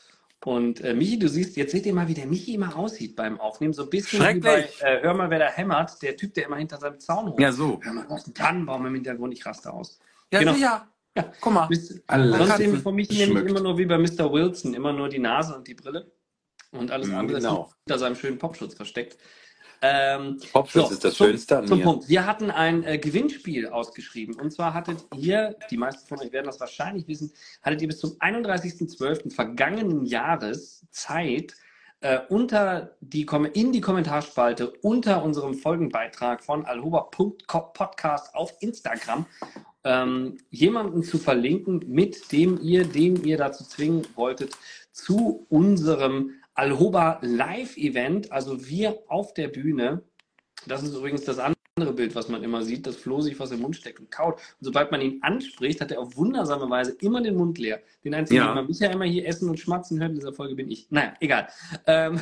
Und äh, Michi, du siehst, jetzt seht ihr mal, wie der Michi immer aussieht beim Aufnehmen. So ein bisschen wie bei Schrecklich. äh, Hör mal, wer da hämmert, der Typ, der immer hinter seinem Zaun hoch. ja, so. Hör mal, hast einen Tannenbaum im Hintergrund, ich raste aus. Ja, Genau. sicher. Ja. Guck mal. Alle Sonst von mich nämlich geschmückt. immer nur wie bei Mr. Wilson, immer nur die Nase und die Brille. Und alles andere genau. ist hinter seinem schönen Popschutz versteckt. Ähm, Popschutz so, ist das zum- Schönste an zum mir. Punkt. Wir hatten ein äh, Gewinnspiel ausgeschrieben. Und zwar hattet ihr, die meisten von euch werden das wahrscheinlich wissen, hattet ihr bis zum 31.12. vergangenen Jahres Zeit, äh, unter die, in die Kommentarspalte unter unserem Folgenbeitrag von alhuba.podcast auf Instagram ähm, jemanden zu verlinken, mit dem ihr, den ihr dazu zwingen wolltet, zu unserem Alhoba Live-Event, also wir auf der Bühne. Das ist übrigens das andere Bild, was man immer sieht, dass Flo sich was im Mund steckt und kaut. Und sobald man ihn anspricht, hat er auf wundersame Weise immer den Mund leer. Den einzigen, Ja. den man mich ja immer hier essen und schmatzen hört in dieser Folge, bin ich. Naja, egal. Ähm,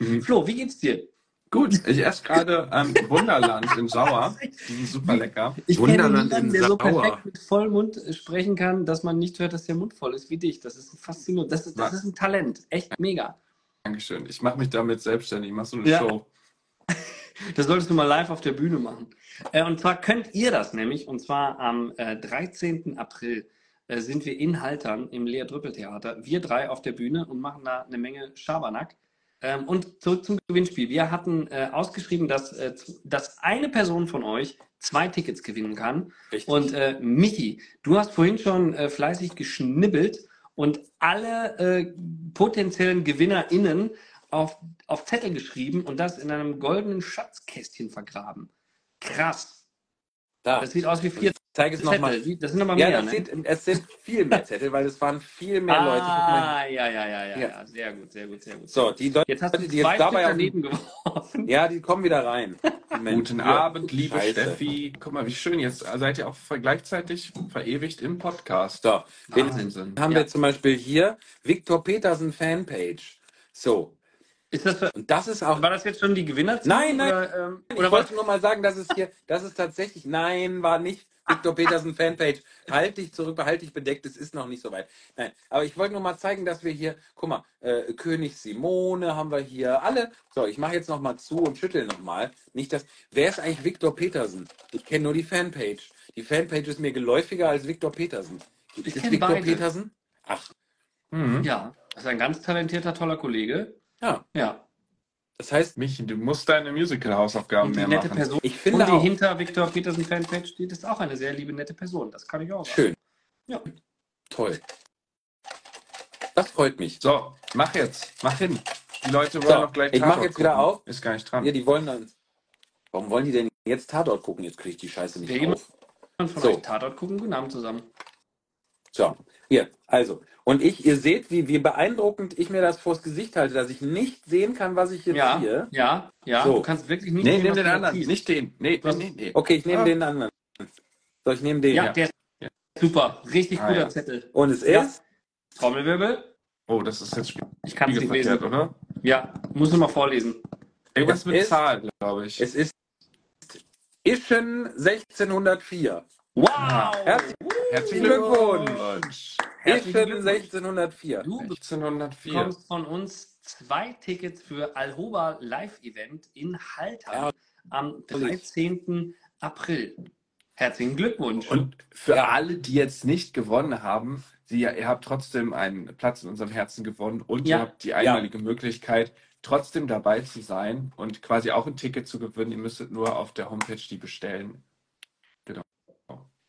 Mhm. Flo, wie geht's dir? Gut, ich esse gerade ähm, Wunderland in Sauer. *laughs* Die sind super lecker. Ich kenne Wunderland niemanden, in der so perfekt mit Vollmund äh, sprechen kann, dass man nicht hört, dass der Mund voll ist wie dich. Das ist faszinierend. Das ist, das ist ein Talent. Echt mega. Dankeschön. Ich mache mich damit selbstständig. Ich mache so eine Ja. Show. *laughs* Das solltest du mal live auf der Bühne machen. Äh, und zwar könnt ihr das nämlich, und zwar am äh, 13. April äh, sind wir in Haltern im Lea Drüppel Theater. Wir drei auf der Bühne und machen da eine Menge Schabernack. Ähm, und zurück zum Gewinnspiel. Wir hatten äh, ausgeschrieben, dass, äh, dass eine Person von euch zwei Tickets gewinnen kann. Richtig. Und äh, Michi, du hast vorhin schon äh, fleißig geschnibbelt und alle äh, potenziellen GewinnerInnen auf, auf Zettel geschrieben und das in einem goldenen Schatzkästchen vergraben. Krass. Da. Das sieht aus wie vier Ich zeige es nochmal. Das sind nochmal Ja, mehr, das ne? es sind viel mehr Zettel, weil es waren viel mehr Leute. Guck mal. Ah, ja, ja, ja, ja, Ja. ja. Sehr gut, sehr gut, sehr gut. So, die Leute, Jetzt hast du die jetzt zwei dabei daneben geworfen. Ja, die kommen wieder rein. *laughs* Guten. Abend, liebe Scheiße. Steffi. Guck mal, wie schön. Jetzt seid ihr auch gleichzeitig verewigt im Podcast. So, Wahnsinn. haben Ja. wir zum Beispiel hier? Viktor Petersen Fanpage. So, Ist das, für- und das ist auch. war das jetzt schon die Gewinnerzahl? Nein, nein. Oder, ähm, Ich oder was? wollte nur mal sagen, dass es hier, das ist tatsächlich, nein, war nicht Viktor Petersen Fanpage. Halt dich zurück, behalt dich bedeckt, es ist noch nicht so weit. Nein, aber ich wollte nur mal zeigen, dass wir hier, guck mal, äh, König Simone haben wir hier, alle. So, ich mache jetzt noch mal zu und schüttel noch mal. Nicht das, wer ist eigentlich Viktor Petersen? Ich kenne nur die Fanpage. Die Fanpage ist mir geläufiger als Viktor Petersen. Ich ist kenn Viktor beide. Petersen? Ach, Mhm. Ja, das ist ein ganz talentierter, toller Kollege. ja. Ja. Das heißt, Michi, du musst deine Musical-Hausaufgaben Und die mehr nette machen. Person. ich Und finde die auch, hinter Viktor Petersen Fanpage steht, ist auch eine sehr liebe, nette Person. Das kann ich auch sagen. schön. Ja. Toll. Das freut mich. So, mach jetzt. Mach hin. Die Leute wollen So, noch gleich ich mach jetzt wieder gucken. auf. Ist gar nicht dran. Ja, die wollen dann. Warum wollen die denn jetzt Tatort gucken? Jetzt kriege ich die Scheiße nicht jemand- auf. Und von So. euch Tatort gucken, guten Abend zusammen. So, hier, also. Und ich, ihr seht, wie, wie beeindruckend ich mir das vors Gesicht halte, dass ich nicht sehen kann, was ich jetzt Ja, ziehe. ja, ja. So. Du kannst wirklich nicht Nee, sehen, nimm was den anderen. ziehst. Nicht den. Nee, Was? nee, nee. Okay, ich nehme Ah. den anderen. So, ich nehme den. Ja, der ist Ja. super. Richtig Ah, guter ja. Zettel. Und es Ja. ist. Trommelwirbel. Oh, das ist jetzt Ich kann es nicht lesen. oder? Ja, muss nur mal vorlesen. Irgendwas Es mit ist- Zahl, glaube ich. Es ist Ischen 1604. Wow! Herz- Herzlichen Glückwunsch. Glückwunsch. Herzlichen Glückwunsch. 1604. Du 1604. bekommst von uns zwei Tickets für Alhoba Live-Event in Haltern Ja. am 13. April. Herzlichen Glückwunsch. Und für Ja. alle, die jetzt nicht gewonnen haben, Sie, ihr habt trotzdem einen Platz in unserem Herzen gewonnen und Ja. ihr habt die einmalige Möglichkeit, trotzdem dabei zu sein und quasi auch ein Ticket zu gewinnen. Ihr müsstet nur auf der Homepage die bestellen. Genau.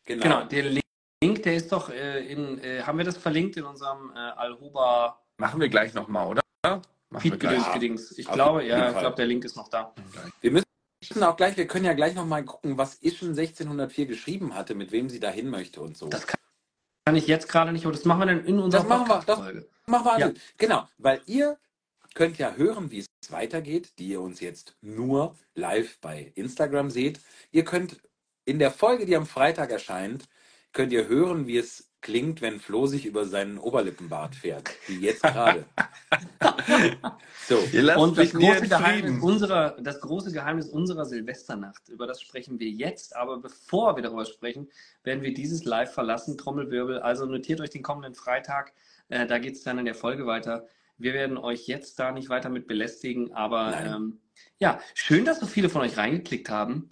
Genau, der Link, der ist doch äh, in, äh, haben wir das verlinkt in unserem äh, Alhoba Machen wir gleich nochmal, oder? Machen wir Feed-Gedöns gleich. gedings. Ich Auf glaube, ja, ich Fall. glaube, der Link ist noch da. Wir müssen auch gleich, wir können ja gleich nochmal gucken, was Ischen 1604 geschrieben hatte, mit wem sie dahin möchte und so. Das Kann ich jetzt gerade nicht, aber das machen wir dann in unserer Das machen wir, das- Podcast-Folge. Machen wir Ja. also. Genau, weil ihr könnt ja hören, wie es weitergeht, die ihr uns jetzt nur live bei Instagram seht. Ihr könnt in der Folge, die am Freitag erscheint, könnt ihr hören, wie es klingt, wenn Flo sich über seinen Oberlippenbart fährt. Wie jetzt gerade. *laughs* so. Und das große, in Geheimnis unserer, das große Geheimnis unserer Silvesternacht, über das sprechen wir jetzt, aber bevor wir darüber sprechen, werden wir dieses Live verlassen, Trommelwirbel. Also notiert euch den kommenden Freitag, äh, da geht es dann in der Folge weiter. Wir werden euch jetzt da nicht weiter mit belästigen, aber ähm, ja, schön, dass so viele von euch reingeklickt haben.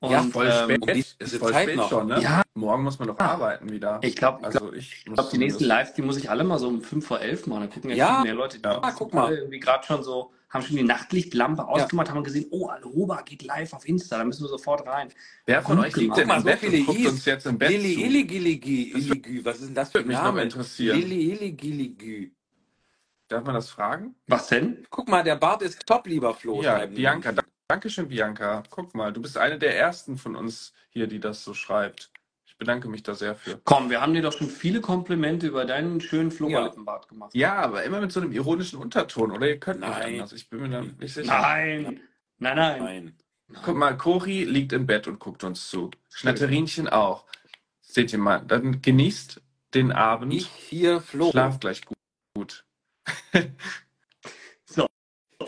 Und, Ja, Voll ähm, spät. um die- ist voll Zeit spät noch. schon, ne? Ja. Morgen muss man noch arbeiten wieder. ich glaube, also ich glaube, die nächsten Lives, die muss ich alle mal so um 5 vor 11 machen. Da gucken ja, Ja. mehr Leute. Die Ja. Ah, guck mal. Irgendwie gerade schon so, haben schon die Nachtlichtlampe ausgemacht, haben gesehen, oh, Alhoba geht live auf Insta, da müssen wir sofort rein. Wer von Gut euch liegt denn mal, so viele guckt uns jetzt im Bett Lili? Illi, Gilli, Gi- Illi, Gü. Was ist denn das für ein Name? interessieren. Lili, Illi, Gilli, Gü. Darf man das fragen? Was denn? Guck mal, der Bart ist top, lieber Flo. ja. Bianca. Da- Dankeschön, Bianca. Guck mal, du bist eine der ersten von uns hier, die das so schreibt. Ich bedanke mich da sehr für. Komm, wir haben dir doch schon viele Komplimente über deinen schönen Ja. Flogerlippenbart gemacht. Ja, aber immer mit so einem ironischen Unterton, oder? Ihr könnt nicht Nein. anders. Ich bin mir da nicht sicher. Nein, nein, nein. Nein. Guck mal, Cori liegt im Bett und guckt uns zu. Schnatterinchen auch. Seht ihr mal, dann genießt den Abend. Ich hier, Flo. Schlaft gleich gut. *laughs*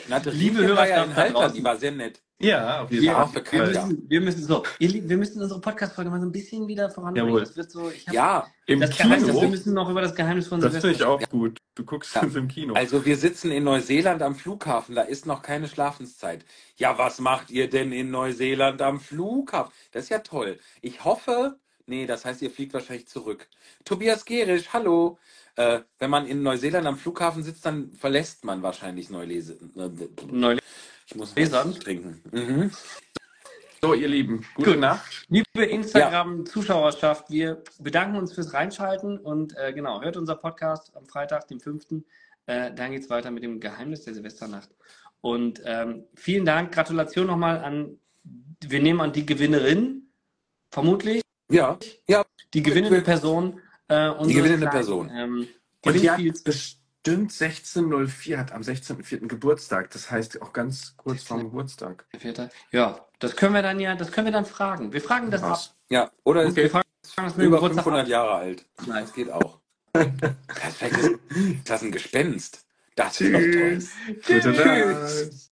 Schnatterinchen Liebe war ja Hörerschaft in da Halter, draußen. die war sehr nett. Ja, auf jeden Wir, Fall. wir, müssen, wir müssen so, ihr wir müssen unsere Podcast-Folge mal so ein bisschen wieder voranbringen. Jawohl. Das wird so, ich hab Ja, Im das Geheimnis, wir Kino. müssen noch über das Geheimnis von Das finde ich auch gut. Du guckst Ja. uns im Kino. also wir sitzen in Neuseeland am Flughafen, da ist noch keine Schlafenszeit. Ja, was macht ihr denn in Neuseeland am Flughafen? Das ist ja toll. Ich hoffe, nee, das heißt, ihr fliegt wahrscheinlich zurück. Tobias Gerisch, hallo. Äh, wenn man in Neuseeland am Flughafen sitzt, dann verlässt man wahrscheinlich Neulese. Neulich. Ich muss Neuseeland? was trinken. Mhm. So, ihr Lieben, gute Gut. Nacht. Liebe Instagram-Zuschauerschaft, wir bedanken uns fürs Reinschalten und äh, genau, hört unser Podcast am Freitag, dem 5. Äh, dann geht es weiter mit dem Geheimnis der Silvesternacht. Und ähm, vielen Dank, Gratulation nochmal an, wir nehmen an die Gewinnerin, vermutlich, Ja, ja. die gewinnende Person. Äh, unseres gewinnende kleinen, Person. Ähm, Und die hat bestimmt 16.04, hat am 16.04. Geburtstag. Das heißt auch ganz kurz vorm Geburtstag. Ja, das können wir dann ja, das können wir dann fragen. Wir fragen das ab. Was? Ja, oder Wir ist fragen das mit über Geburtstag 500 ab. Jahre alt. Nein, das geht auch. Perfekt. Das ist ein Gespenst. Das ist doch toll. Nacht.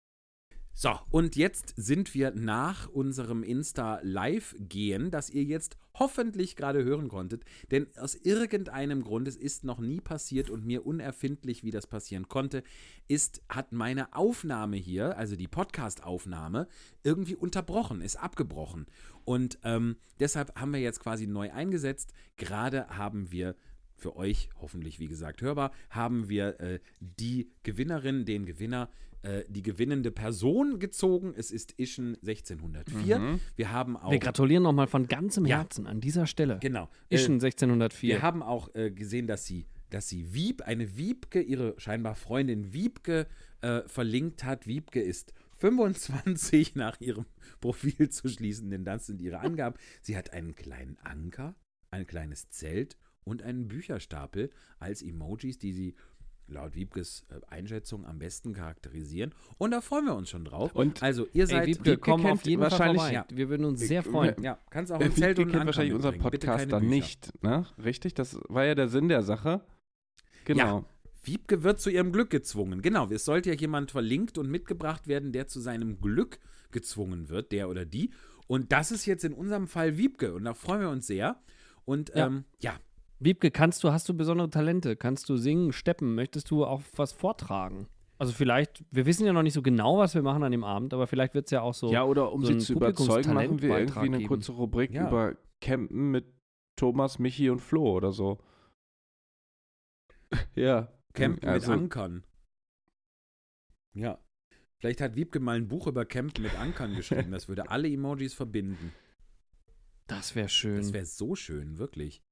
So, und jetzt sind wir nach unserem Insta-Live-Gehen, das ihr jetzt hoffentlich gerade hören konntet, denn aus irgendeinem Grund, es ist noch nie passiert und mir unerfindlich, wie das passieren konnte, ist, hat meine Aufnahme hier, also die Podcast-Aufnahme, irgendwie unterbrochen, ist abgebrochen. Und ähm, deshalb haben wir jetzt quasi neu eingesetzt. Gerade haben wir für euch, hoffentlich wie gesagt hörbar, haben wir äh, die Gewinnerin, den Gewinner, äh, die gewinnende Person gezogen. Es ist Ischen 1604. Wir haben auch. Wir gratulieren nochmal von ganzem Ja. Herzen an dieser Stelle. Genau. Ischen Äh, 1604. wir haben auch äh, gesehen, dass sie, dass sie Wieb, eine Wiebke, ihre scheinbar Freundin Wiebke, äh, verlinkt hat. Wiebke ist 25 *laughs* nach ihrem Profil zu schließen, denn das sind ihre Angaben. Sie hat einen kleinen Anker, ein kleines Zelt und einen Bücherstapel als Emojis, die sie laut Wiebkes äh, Einschätzung am besten charakterisieren. Und da freuen wir uns schon drauf. Und- also ihr Ey, seid Wiebke, Wiebke komm auf jeden Fall wahrscheinlich- vorbei. ja. Wir würden uns sehr Wiebke- freuen. *laughs* ja, kannst auch Äh, ein Zelt Wiebke und kennt wahrscheinlich unseren Podcast dann nicht, ne? Richtig? Das war ja der Sinn der Sache. Genau. Wiebke wird zu ihrem Glück gezwungen. Genau, es sollte ja jemand verlinkt und mitgebracht werden, der zu seinem Glück gezwungen wird, der oder die. Und das ist jetzt in unserem Fall Wiebke und da freuen wir uns sehr. Und Ja. ähm, ja, Wiebke, kannst du, hast du besondere Talente? Kannst du singen, steppen? Möchtest du auch was vortragen? Also vielleicht, wir wissen ja noch nicht so genau, was wir machen an dem Abend, aber vielleicht wird es ja auch so. ja, oder um so sie zu überzeugen, machen wir irgendwie eine geben. kurze Rubrik Ja. über Campen mit Thomas, Michi und Flo oder so. *laughs* ja. Campen also, mit Ankern. Ja. Vielleicht hat Wiebke mal ein Buch über Campen mit Ankern geschrieben. *laughs* Das würde alle Emojis verbinden. Das wäre schön. Das wäre so schön, wirklich.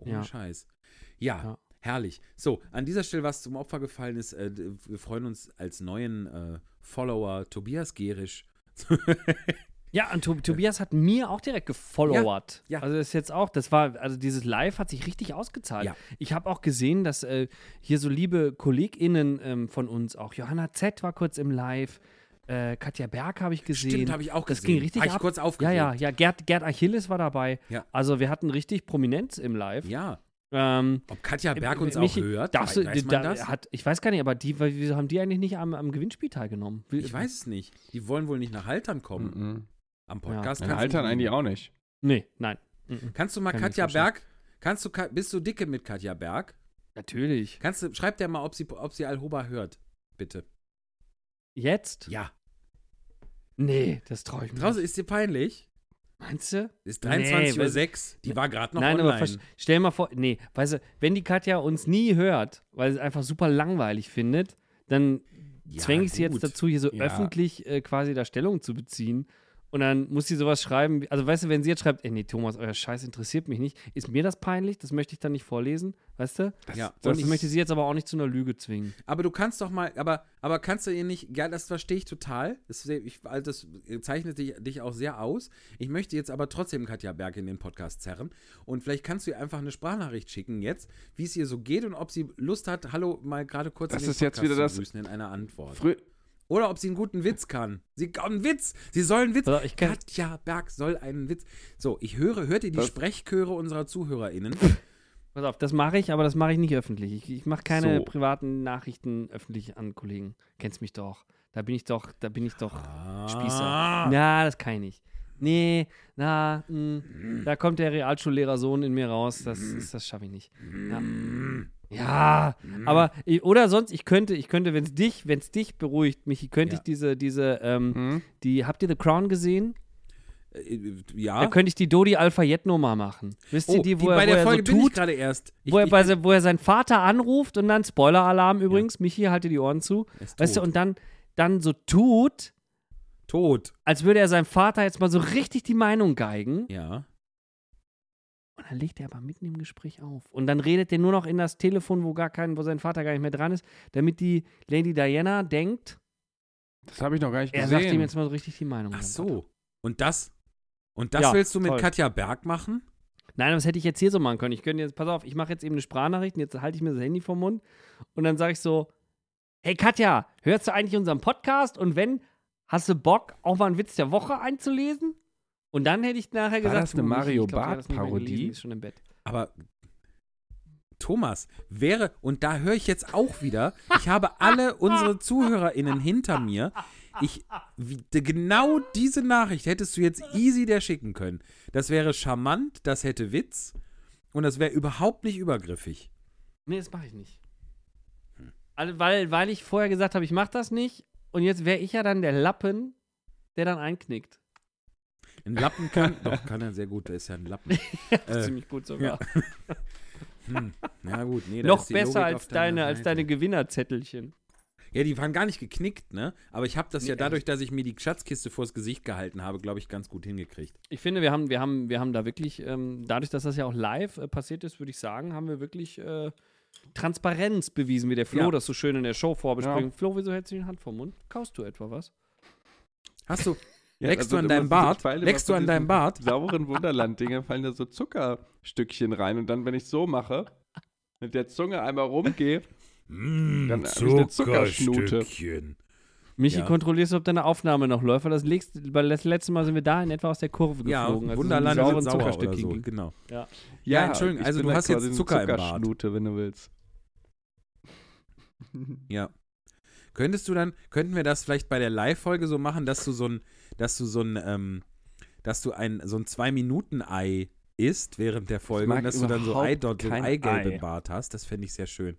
Ohne Ja. Scheiß. Ja, Ja. herrlich. So, an dieser Stelle, was zum Opfer gefallen ist, äh, wir freuen uns als neuen äh, Follower Tobias Gerisch. *laughs* Ja, und Tob Tobias hat mir auch direkt gefollowert. Ja, ja. Also das ist jetzt auch, das war, also dieses Live hat sich richtig ausgezahlt. Ja. Ich habe auch gesehen, dass äh, hier so liebe KollegInnen ähm, von uns, auch Johanna Z war kurz im Live, äh, Katja Berg habe ich gesehen. Stimmt, habe ich auch Das gesehen. ging richtig War ich ab. kurz Ja, aufgeregt. ja, ja, Gerd, Gerd Achilles war dabei. Ja. Also wir hatten richtig Prominenz im Live. Ja. Ähm, Ob Katja Berg uns Michi, auch hört, darfst du, weiß da, man das? Hat, ich weiß gar nicht, aber die, wieso haben die eigentlich nicht am, am Gewinnspiel teilgenommen? Wie- ich weiß es nicht. Die wollen wohl nicht nach Haltern kommen. Mhm. Am Podcast In kannst Altern du- eigentlich auch nicht. Nee, nein. Mhm. Kannst du mal Kann Katja. Berg, kannst du, bist du dicke mit Katja Berg? Natürlich. Kannst du, schreib dir mal, ob sie, ob sie Alhoba hört. Bitte. Jetzt? Ja. Nee, das traue ich mir Draußen ist dir peinlich. Meinst du? Ist Nee, 23.06 Uhr. Die war gerade noch Nein, online. aber vers- stell dir mal vor, nee, weißt du, wenn die Katja uns nie hört, weil sie es einfach super langweilig findet, dann Ja, zwänge ich sie gut. jetzt dazu, hier so Ja. öffentlich äh, quasi da Stellung zu beziehen. Und dann muss sie sowas schreiben, wie- also weißt du, wenn sie jetzt schreibt, ey, nee, Thomas, euer Scheiß interessiert mich nicht, ist mir das peinlich, das möchte ich dann nicht vorlesen, weißt du? Ja, Und das ich möchte sie jetzt aber auch nicht zu einer Lüge zwingen. Aber du kannst doch mal, aber, aber kannst du ihr nicht, ja, das verstehe ich total. Das, ich, also das zeichnet dich, dich auch sehr aus. Ich möchte jetzt aber trotzdem Katja Berg in den Podcast zerren. Und vielleicht kannst du ihr einfach eine Sprachnachricht schicken jetzt, wie es ihr so geht und ob sie Lust hat, hallo, mal gerade kurz Das in den ist jetzt Podcast wieder zu das- grüßen in einer Antwort. Frü Oder ob sie einen guten Witz kann. Sie kann einen Witz. Sie soll einen Witz. Ich kann- Katja Berg soll einen Witz. So, ich höre, hört ihr die Das- Sprechchöre unserer ZuhörerInnen? Pass auf, das mache ich, aber das mache ich nicht öffentlich. Ich, ich mache keine So. privaten Nachrichten öffentlich an Kollegen. Kennst mich doch. Da bin ich doch, da bin ich doch Ah. Spießer. Na, das kann ich nicht. Nee, na, mh, da kommt der Realschullehrer-Sohn in mir raus. Das, ist- das schaffe ich nicht. Ja, ja aber, ich- oder sonst, ich könnte, ich könnte, wenn es dich, wenn es dich beruhigt, Michi, könnte Ja. ich diese, diese, ähm, hm? die, habt ihr The Crown gesehen? Äh, Ja. Da könnte ich die Dodi Al-Fayed-Nummer machen. Wisst ihr oh, die, wo bei er, wo der er Folge so tut? gerade erst. Ich, wo, er bei, wo er seinen Vater anruft und dann Spoiler-Alarm übrigens, Michi, halte die Ohren zu. Weißt du, und dann, dann so tut, Tot. als würde er seinem Vater jetzt mal so richtig die Meinung geigen. Ja. Dann legt er aber mitten im Gespräch auf. Und dann redet er nur noch in das Telefon, wo gar kein, wo sein Vater gar nicht mehr dran ist, damit die Lady Diana denkt, Das habe ich noch gar nicht er gesehen. sagt ihm jetzt mal so richtig die Meinung. Ach so. Und das? Und das Ja, willst du mit toll. Katja Berg machen? Nein, das hätte ich jetzt hier so machen können. Ich könnte jetzt, pass auf, ich mache jetzt eben eine Sprachnachricht und jetzt halte ich mir das Handy vom Mund und dann sage ich so: Hey Katja, hörst du eigentlich unseren Podcast? Und wenn, hast du Bock, auch mal einen Witz der Woche einzulesen? Und dann hätte ich nachher gesagt: das eine "Du, ich- Mario ich glaub, die hat das nicht mehr Barth-Parodie? gelesen, die Ist schon im Bett. Aber Thomas, wäre, und da höre ich jetzt auch wieder, ich habe alle *laughs* unsere ZuhörerInnen hinter mir. Ich, wie, genau diese Nachricht hättest du jetzt easy der schicken können. Das wäre charmant, das hätte Witz und das wäre überhaupt nicht übergriffig. Nee, das mache ich nicht. Also, weil, weil ich vorher gesagt habe, ich mache das nicht und jetzt wäre ich ja dann der Lappen, der dann einknickt. Ein Lappen kann, doch, kann er sehr gut, der ist ja ein Lappen. *laughs* Äh, ziemlich gut sogar. *laughs* Hm, ja gut, nee, Noch besser als deine, als deine Gewinnerzettelchen. Ja, die waren gar nicht geknickt, ne? Aber ich habe das Nee, ja dadurch, dass ich mir die Schatzkiste vors Gesicht gehalten habe, glaube ich, ganz gut hingekriegt. Ich finde, wir haben, wir haben, wir haben da wirklich, ähm, dadurch, dass das ja auch live äh, passiert ist, würde ich sagen, haben wir wirklich äh, Transparenz bewiesen, wie der Flo Ja. das so schön in der Show vorbesprechen. Ja. Flo, wieso hältst du die Hand vom Mund? Kaust du etwa was? Hast du, Ja, leckst also du an deinem so- Bart? Leckst du an deinem Bart? Sauren Wunderland-Dinger fallen da so Zuckerstückchen rein und dann, wenn ich so mache, mit der Zunge einmal rumgehe, Mm, Dann hab ich eine Zuckerschnute. Zuckerstückchen. Michi, Ja. kontrollierst du, ob deine Aufnahme noch läuft? Weil das, legst, weil das letzte Mal sind wir da in etwa aus der Kurve Ja, geflogen. als es um die Wunderland sauren sauer oder Zuckerstückchen so, ging. genau. Ja. Ja, Entschuldigung, ich also du hast jetzt Zucker im Bart. Zuckerschnute, wenn du willst. Ja. Könntest du dann, könnten wir das vielleicht bei der Live-Folge so machen, dass du so ein, dass du so ein, ähm, dass du ein, so ein Zwei-Minuten-Ei isst während der Folge und dass du dann so Eidot, so Eigelb Ei. im Bart hast, das fände ich sehr schön.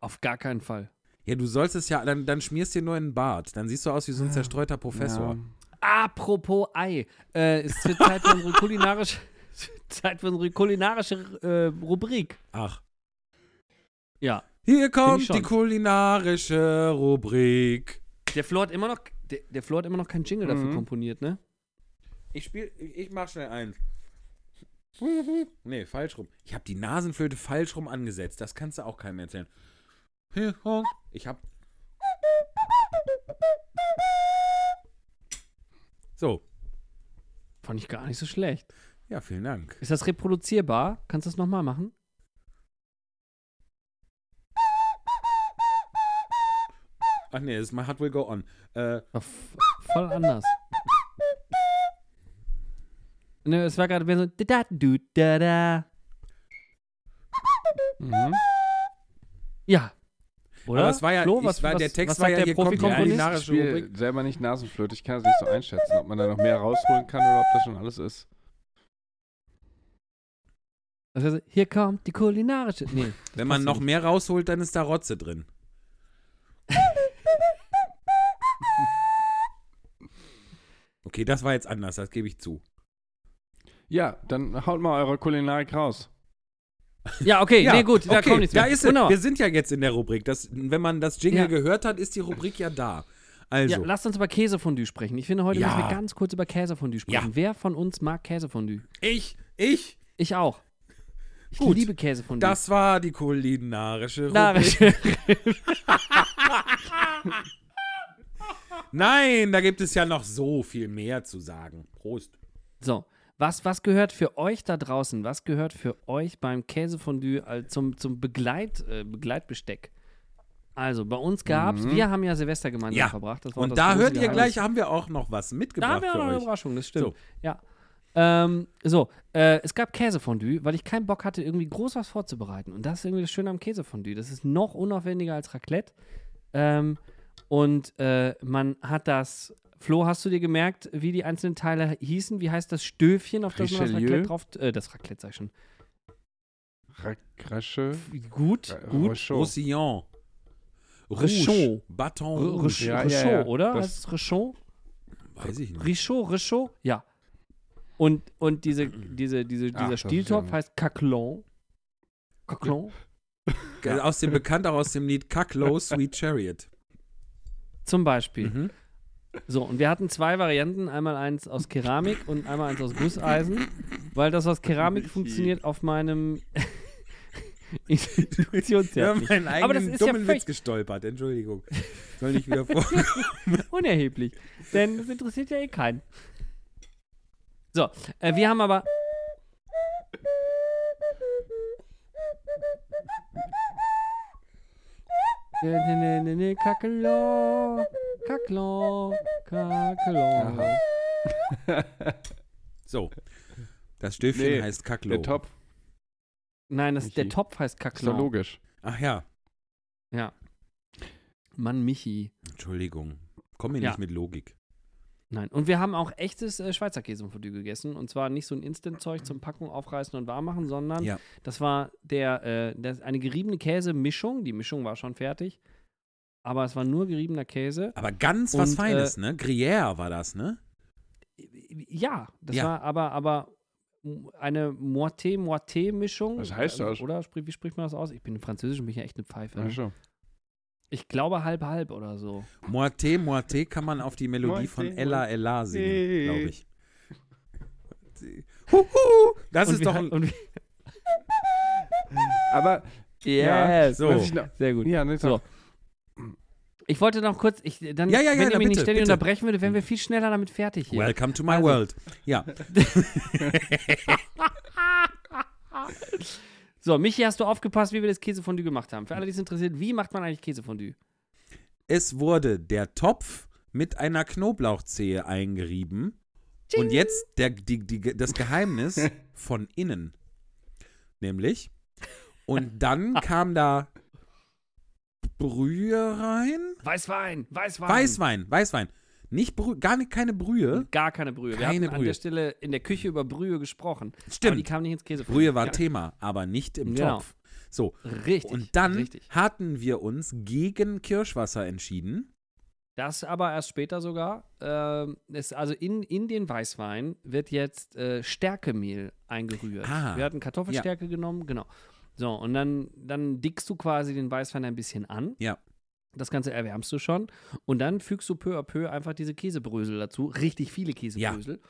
Auf gar keinen Fall. Ja, du sollst es ja, dann, dann schmierst dir nur in den Bart. Dann siehst du aus wie so ein zerstreuter Professor. Ja. Apropos Ei. Äh, es wird Zeit für unsere kulinarische, *laughs* Zeit für unsere kulinarische äh, Rubrik. Ach. Ja. Hier kommt die kulinarische Rubrik. Der Flo hat immer noch, der, der Flo hat immer noch keinen Jingle dafür Mhm. komponiert, ne? Ich spiel, ich ich mach schnell eins. Nee, falsch rum. Ich habe die Nasenflöte falsch rum angesetzt. Das kannst du auch keinem erzählen. Ich hab. So. Fand ich gar nicht so schlecht. Ja, vielen Dank. Ist das reproduzierbar? Kannst du das nochmal machen? Ach nee, das ist My Heart Will Go On. Äh, voll anders. Ne, es war gerade mehr so da du da da. Mhm. Ja. Oder? Aber es war ja- Flo, was, war- was, der Text was war ja, der hier kommt Rubrik. selber nicht Nasenflöte. Ich kann es nicht so einschätzen, ob man da noch mehr rausholen kann oder ob das schon alles ist. Also, hier kommt die kulinarische. Nee. Wenn man noch nicht. mehr rausholt, dann ist da Rotze drin. Okay, das war jetzt anders, das gebe ich zu. Ja, dann haut mal eure Kulinarik raus. Ja, okay, *laughs* Ja, nee, gut, da okay, kommt nichts da mehr. ist es. Wunderbar. Wir sind ja jetzt in der Rubrik. Das, wenn man das Jingle Ja. gehört hat, ist die Rubrik ja da. Also, Ja, lasst uns über Käsefondue sprechen. Ich finde, heute Ja. müssen wir ganz kurz über Käsefondue sprechen. Ja. Wer von uns mag Käsefondue? ich, ich, Ich auch. Ich Gut. liebe Käsefondue. das war die kulinarische Rubrik. *laughs* *laughs* Nein, da gibt es ja noch so viel mehr zu sagen. Prost. So, was, was gehört für euch da draußen? Was gehört für euch beim Käsefondue zum, zum Begleit, äh, Begleitbesteck? Also, bei uns gab's, Mhm. wir haben ja Silvester gemeinsam Ja. verbracht. Das war Und da hört ihr gleich, haben wir auch noch was Da mitgebracht haben wir auch noch eine euch. Überraschung, das stimmt. So. Ja. Ähm, so, äh, es gab Käsefondue, weil ich keinen Bock hatte, irgendwie groß was vorzubereiten. Und das ist irgendwie das Schöne am Käsefondue. Das ist noch unaufwendiger als Raclette. Ähm, und äh, man hat das. Flo, hast du dir gemerkt, wie die einzelnen Teile hießen? Wie heißt das Stöfchen, auf das man das? Raclette drauf. Äh, das Raclette, sag ich schon. Rasche. Gut, gut. Roussillon. Rechon. Baton R- Rouge. Rech- Ja, ja, ja. oder? Das- Heißt es Rechon? Weiß ich nicht. Richaud, Richaud? Ja. Und, und diese, diese, diese, Ach, dieser Stieltopf ja- heißt Caclon. Caclon? Aus dem bekannt auch aus dem Lied Cucklow Sweet Chariot. Zum Beispiel. Mhm. So, und wir hatten zwei Varianten, einmal eins aus Keramik und einmal eins aus Gusseisen, weil das aus Keramik funktioniert auf meinem *laughs* Institutionstest haben nicht. meinen Aber das eigenen ist ja dummen völlig Witz gestolpert. Entschuldigung. Soll nicht wieder vor. *laughs* unerheblich, denn das interessiert ja eh keinen. So, äh, wir haben aber Ne, ne, ne, ne, ne, Kakelon, Kakelon, Kakelon. So. Das Stöfchen Nee, heißt Kaklo. Der Topf. Nein, das, der. Topf heißt Ist doch logisch. Ach ja. Ja. Mann, Michi. Entschuldigung. Komm mir Ja. nicht mit Logik. Nein. Und wir haben auch echtes äh, Schweizer Käsefondue gegessen. Und zwar nicht so ein Instant-Zeug zum Packen, aufreißen und warm machen, sondern Ja. das war der, äh, das, eine geriebene Käsemischung. Die Mischung war schon fertig. Aber es war nur geriebener Käse. Aber ganz was Und, Feines, ne? Gruyère war das, ne? Ja, das Ja. war aber, aber eine Moite-Moite-Mischung. Was heißt das? Oder wie spricht man das aus? Ich bin im Französischen bin ich ja echt eine Pfeife. ne? Ach so. Ich glaube halb-halb oder so. Moite, Moite kann man auf die Melodie Moite, von Ella Ella singen, glaube ich. Huhu, das Und ist doch ein. *laughs* Aber, Yes. so. was ich noch, Sehr gut. ja, nee, So. Ich wollte noch kurz, ich, dann, Ja, ja, ja, wenn ihr mich nicht ständig bitte. unterbrechen würde, wären wir viel schneller damit fertig hier. Welcome to my Also- world. Ja, *laughs* *laughs* So, Michi, hast du aufgepasst, wie wir das Käsefondue gemacht haben? Für alle, die es interessiert, wie macht man eigentlich Käsefondue? es wurde der Topf mit einer Knoblauchzehe eingerieben. Und jetzt der, die, die, das Geheimnis *laughs* von innen. Nämlich. Und *laughs* dann kam da Brühe rein. Weißwein, Weißwein. Weißwein, Weißwein. Nicht Brühe, gar nicht, keine Brühe. Gar keine Brühe. Wir Keine hatten an Brühe. der Stelle in der Küche über Brühe gesprochen. Aber die Stimmt. kam nicht ins Käsefondue. Brühe war Ja, Thema, aber nicht im Genau. Topf. So. Richtig. Und dann Richtig. hatten wir uns gegen Kirschwasser entschieden. Das aber erst später sogar. Ähm, es, also in, in den Weißwein wird jetzt äh, Stärkemehl eingerührt. Ah, Wir hatten Kartoffelstärke genommen, genau. So, und dann, dann dickst du quasi den Weißwein ein bisschen an. Ja. Das Ganze erwärmst du schon. Und dann fügst du peu à peu einfach diese Käsebrösel dazu. Richtig viele Käsebrösel.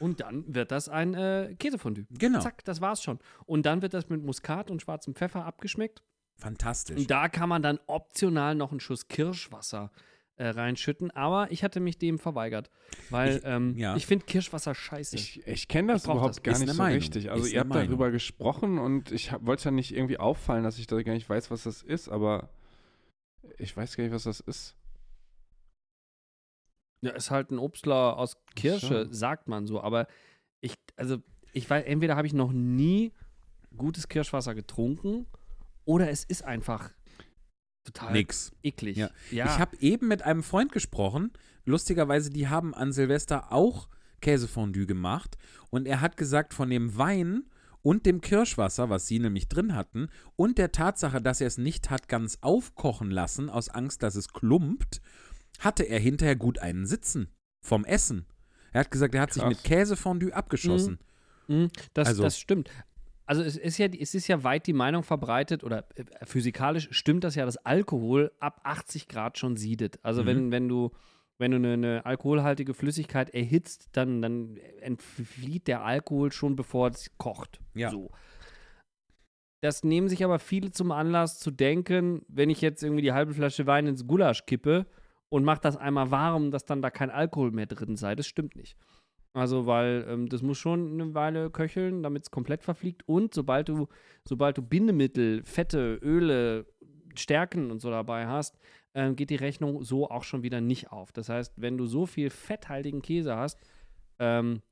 Und dann wird das ein äh, Käsefondue. Genau. Zack, das war's schon. Und dann wird das mit Muskat und schwarzem Pfeffer abgeschmeckt. Fantastisch. Und da kann man dann optional noch einen Schuss Kirschwasser äh, reinschütten. Aber ich hatte mich dem verweigert, weil ich, ähm, ja. ich finde Kirschwasser scheiße. Ich, ich kenne das Ich überhaupt das. gar Ist nicht so Meinung. richtig. Also Ist ihr habt darüber Meinung. gesprochen und ich wollte es ja nicht irgendwie auffallen, dass ich da gar nicht weiß, was das ist, aber ich weiß gar nicht, was das ist. ja, ist halt ein Obstler aus Kirsche, sagt man so. Aber ich, also, ich weiß, entweder habe ich noch nie gutes Kirschwasser getrunken oder es ist einfach total Nix. eklig. Ja. ja. Ich habe eben mit einem Freund gesprochen. Lustigerweise, die haben an Silvester auch Käsefondue gemacht. Und er hat gesagt, von dem Wein und dem Kirschwasser, was sie nämlich drin hatten, und der Tatsache, dass er es nicht hat ganz aufkochen lassen, aus Angst, dass es klumpt, hatte er hinterher gut einen Sitzen vom Essen. Er hat gesagt, er hat sich Krass. mit Käsefondue abgeschossen. Mhm, das, Also- das stimmt. Also es ist, ja, es ist ja weit die Meinung verbreitet, oder äh, physikalisch stimmt das ja, dass Alkohol ab 80 Grad schon siedet. Also Mhm. wenn, wenn du, wenn du eine, eine alkoholhaltige Flüssigkeit erhitzt, dann, dann entflieht der Alkohol schon, bevor es kocht. Ja. So. Das nehmen sich aber viele zum Anlass zu denken, wenn ich jetzt irgendwie die halbe Flasche Wein ins Gulasch kippe und mache das einmal warm, dass dann da kein Alkohol mehr drin sei. Das stimmt nicht. Also, weil ähm, das muss schon eine Weile köcheln, damit es komplett verfliegt. Und sobald du, sobald du Bindemittel, Fette, Öle, Stärken und so dabei hast, ähm, geht die Rechnung so auch schon wieder nicht auf. Das heißt, wenn du so viel fetthaltigen Käse hast, ähm,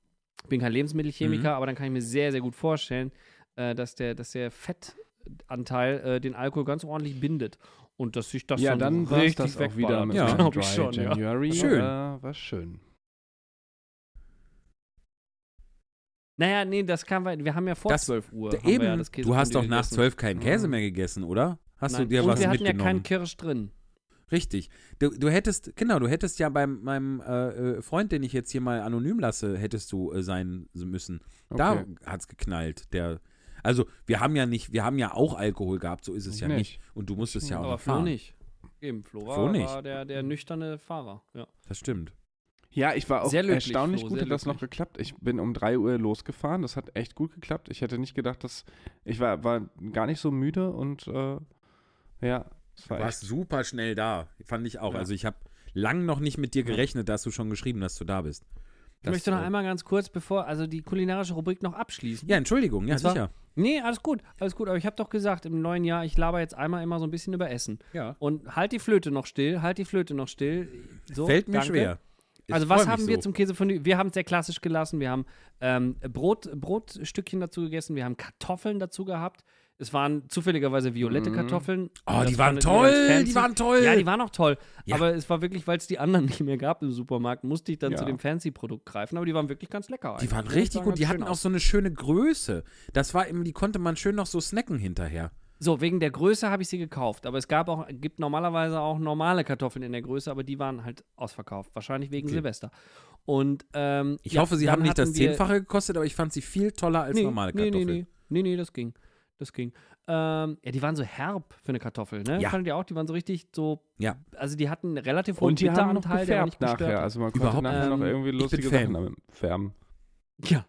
ich bin kein Lebensmittelchemiker, Mhm. aber dann kann ich mir sehr, sehr gut vorstellen, äh, dass, der, dass der Fettanteil äh, den Alkohol ganz ordentlich bindet. Und dass sich das ja, dann, dann richtig das auch wieder mit Ja. Dry ich schon, ja. January. Schön. Äh, war schön. Naja, nee, das kam, weil wir haben ja vor Das- 12 Uhr. Eben, ja du hast doch nach gegessen. zwölf keinen Käse Mhm. mehr gegessen, oder? Hast Nein. du dir Und was wir hatten ja mitgenommen? keinen Kirsch drin. Richtig. Du, du hättest, genau, du hättest ja bei meinem äh, äh, Freund, den ich jetzt hier mal anonym lasse, hättest du äh, sein müssen. Da Okay. hat's geknallt. Der, also wir haben ja nicht, wir haben ja auch Alkohol gehabt, so ist es Ich ja nicht. nicht. Und du musstest ja auch Aber noch Flo fahren. nicht. Eben, Flo Flo war, nicht. war der, der nüchterne Fahrer. Ja. Das stimmt. Ja, ich war auch Sehr löblich, erstaunlich Flo, gut, sehr hat das noch geklappt. Ich bin um 3 Uhr losgefahren, das hat echt gut geklappt. Ich hätte nicht gedacht, dass ich war, war gar nicht so müde und äh, ja, es Du war warst super schnell da. Fand ich auch. Ja. Also ich habe lang noch nicht mit dir gerechnet, dass du schon geschrieben, dass du da bist. Ich möchte noch äh, einmal ganz kurz, bevor, also die kulinarische Rubrik noch abschließen. Ja, Entschuldigung, ja, Das sicher. Nee, alles gut, alles gut. Aber ich habe doch gesagt, im neuen Jahr, ich laber jetzt einmal immer so ein bisschen über Essen. Ja. Und halt die Flöte noch still, halt die Flöte noch still. So, Fällt mir danke. schwer. Ich Also was haben wir so. zum Käsefondue? Wir haben es sehr klassisch gelassen. Wir haben ähm, Brot, Brotstückchen dazu gegessen. Wir haben Kartoffeln dazu gehabt. Es waren zufälligerweise violette Mhm. Kartoffeln. Oh, die waren toll, die waren toll. Ja, die waren auch toll. Ja. Aber es war wirklich, weil es die anderen *laughs* nicht mehr gab im Supermarkt, musste ich dann Ja. zu dem Fancy-Produkt greifen. Aber die waren wirklich ganz lecker. Die eigentlich. waren richtig gut. Die hatten auch so eine schöne Größe. Das war eben, die konnte man schön noch so snacken hinterher. So, wegen der Größe habe ich sie gekauft. Aber es gab auch, gibt normalerweise auch normale Kartoffeln in der Größe, aber die waren halt ausverkauft. Wahrscheinlich wegen Okay. Silvester. Und ähm, Ich ja, hoffe, sie haben nicht das Zehnfache gekostet, aber ich fand sie viel toller als nee, normale nee, Kartoffeln. nee, nee, nee, nee, das ging. Das ging. Ähm, ja, die waren so herb für eine Kartoffel, ne? Ja. Fandet ihr auch? Die waren so richtig so. Ja. Also die hatten relativ hohen Und die haben noch Bitteranteil, der aber nicht gefärbt gestört nachher. Also man konnte Überhaupt nachher noch nicht. irgendwie lustige. Sachen damit färben. Ja.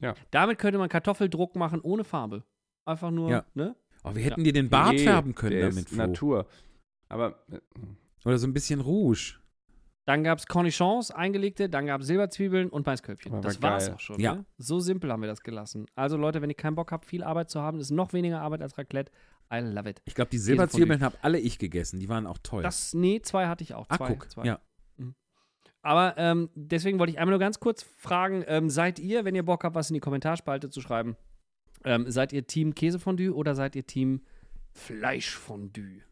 Ja. Damit könnte man Kartoffeldruck machen ohne Farbe. Einfach nur, Ja. ne? Oh, wir hätten dir den Bart Nee, färben können der damit, ist. Natur. Aber äh, Oder so ein bisschen Rouge. Dann gab es Cornichons, eingelegte, dann gab es Silberzwiebeln und Maisköpfchen. Aber das war war's geil. auch schon. Ja. Ne? So simpel haben wir das gelassen. Also Leute, wenn ihr keinen Bock habt, viel Arbeit zu haben, ist noch weniger Arbeit als Raclette. I love it. Ich glaube, die Silberzwiebeln habe alle ich gegessen. Die waren auch toll. Das, nee, zwei hatte ich auch. ah, Zwei, guck. zwei. Ja. Aber ähm, deswegen wollte ich einmal nur ganz kurz fragen, ähm, seid ihr, wenn ihr Bock habt, was in die Kommentarspalte zu schreiben, ähm, seid ihr Team Käsefondue oder seid ihr Team Fleischfondue?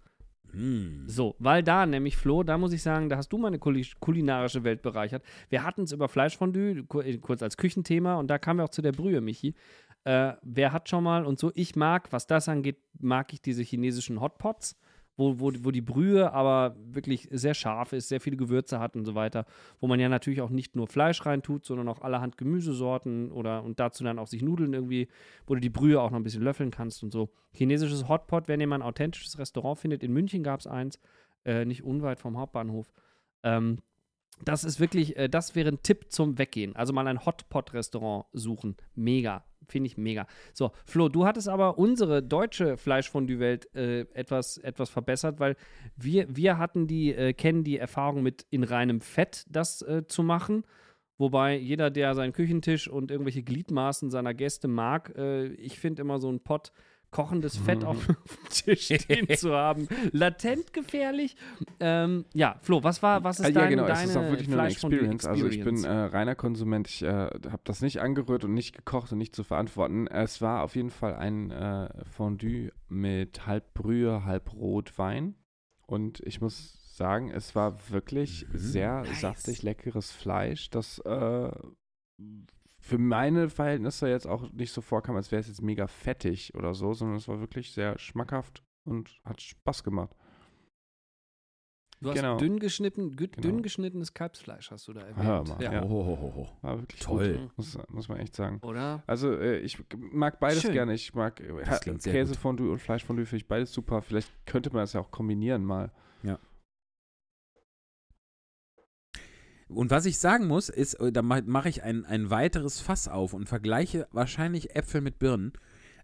Hm. So, weil da nämlich, Flo, da muss ich sagen, da hast du meine kuli kulinarische Welt bereichert. Wir hatten es über Fleischfondue, äh, kurz als Küchenthema, und da kamen wir auch zu der Brühe, Michi. Äh, wer hat schon mal und so, ich mag, was das angeht, mag ich diese chinesischen Hotpots, wo, wo, wo die Brühe aber wirklich sehr scharf ist, sehr viele Gewürze hat und so weiter, wo man ja natürlich auch nicht nur Fleisch reintut, sondern auch allerhand Gemüsesorten oder und dazu dann auch sich Nudeln irgendwie, wo du die Brühe auch noch ein bisschen löffeln kannst und so. Chinesisches Hotpot, wenn ihr mal ein authentisches Restaurant findet, in München gab es eins, äh, nicht unweit vom Hauptbahnhof. Ähm, das ist wirklich, äh, das wäre ein Tipp zum Weggehen. Also mal ein Hotpot-Restaurant suchen. Mega. Finde ich mega. So, Flo, du hattest aber unsere deutsche Fleischfondue-Welt äh, etwas, etwas verbessert, weil wir, wir hatten die, äh, kennen die Erfahrung mit in reinem Fett das äh, zu machen. Wobei jeder, der seinen Küchentisch und irgendwelche Gliedmaßen seiner Gäste mag, äh, ich finde immer so ein Pott kochendes Fett auf dem *laughs* Tisch stehen zu haben, latent gefährlich. Ähm, ja, Flo, was war, was ist dein, ja, genau, deine es ist auch wirklich nur eine Experience. Also ich bin äh, reiner Konsument. Ich äh, habe das nicht angerührt und nicht gekocht und nicht zu verantworten. Es war auf jeden Fall ein äh, Fondue mit halb Brühe, halb Rotwein. Und ich muss sagen, es war wirklich Mhm. sehr Nice. saftig, leckeres Fleisch, das äh, für meine Verhältnisse jetzt auch nicht so vorkam, als wäre es jetzt mega fettig oder so, sondern es war wirklich sehr schmackhaft und hat Spaß gemacht. Du hast genau. dünn geschnitten, Genau. dünn geschnittenes Kalbsfleisch hast du da erwähnt. Hör mal, ja. ja. Oh, oh, oh, oh. War wirklich Toll. Gut, muss, muss man echt sagen. Oder? Also äh, ich mag beides Schön. gerne. Ich mag äh, Käsefondue und Fleischfondue finde ich beides super. Vielleicht könnte man das ja auch kombinieren mal. Und was ich sagen muss, ist, äh, da ma- mache ich ein, ein weiteres Fass auf und vergleiche wahrscheinlich Äpfel mit Birnen.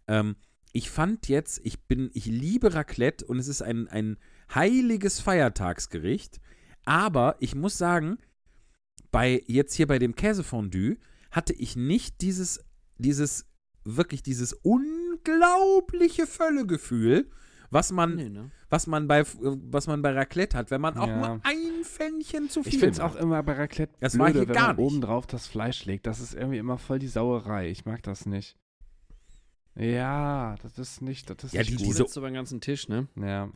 Ähm, ich fand jetzt, ich bin, ich liebe Raclette und es ist ein, ein heiliges Feiertagsgericht. Aber ich muss sagen, bei jetzt hier bei dem Käsefondue hatte ich nicht dieses, dieses, wirklich dieses unglaubliche Völlegefühl, was man, Nee, ne? was man bei, was man bei Raclette hat, wenn man auch Ja. nur ein Pfännchen zu viel Ich finde es auch immer bei Raclette Das war blöde, hier wenn gar man nicht. oben drauf das Fleisch legt. Das ist irgendwie immer voll die Sauerei. Ich mag das nicht. Ja, das ist nicht, das ist Ja, nicht die- gut. diese- Sitzt über den ganzen Tisch, ne? ja.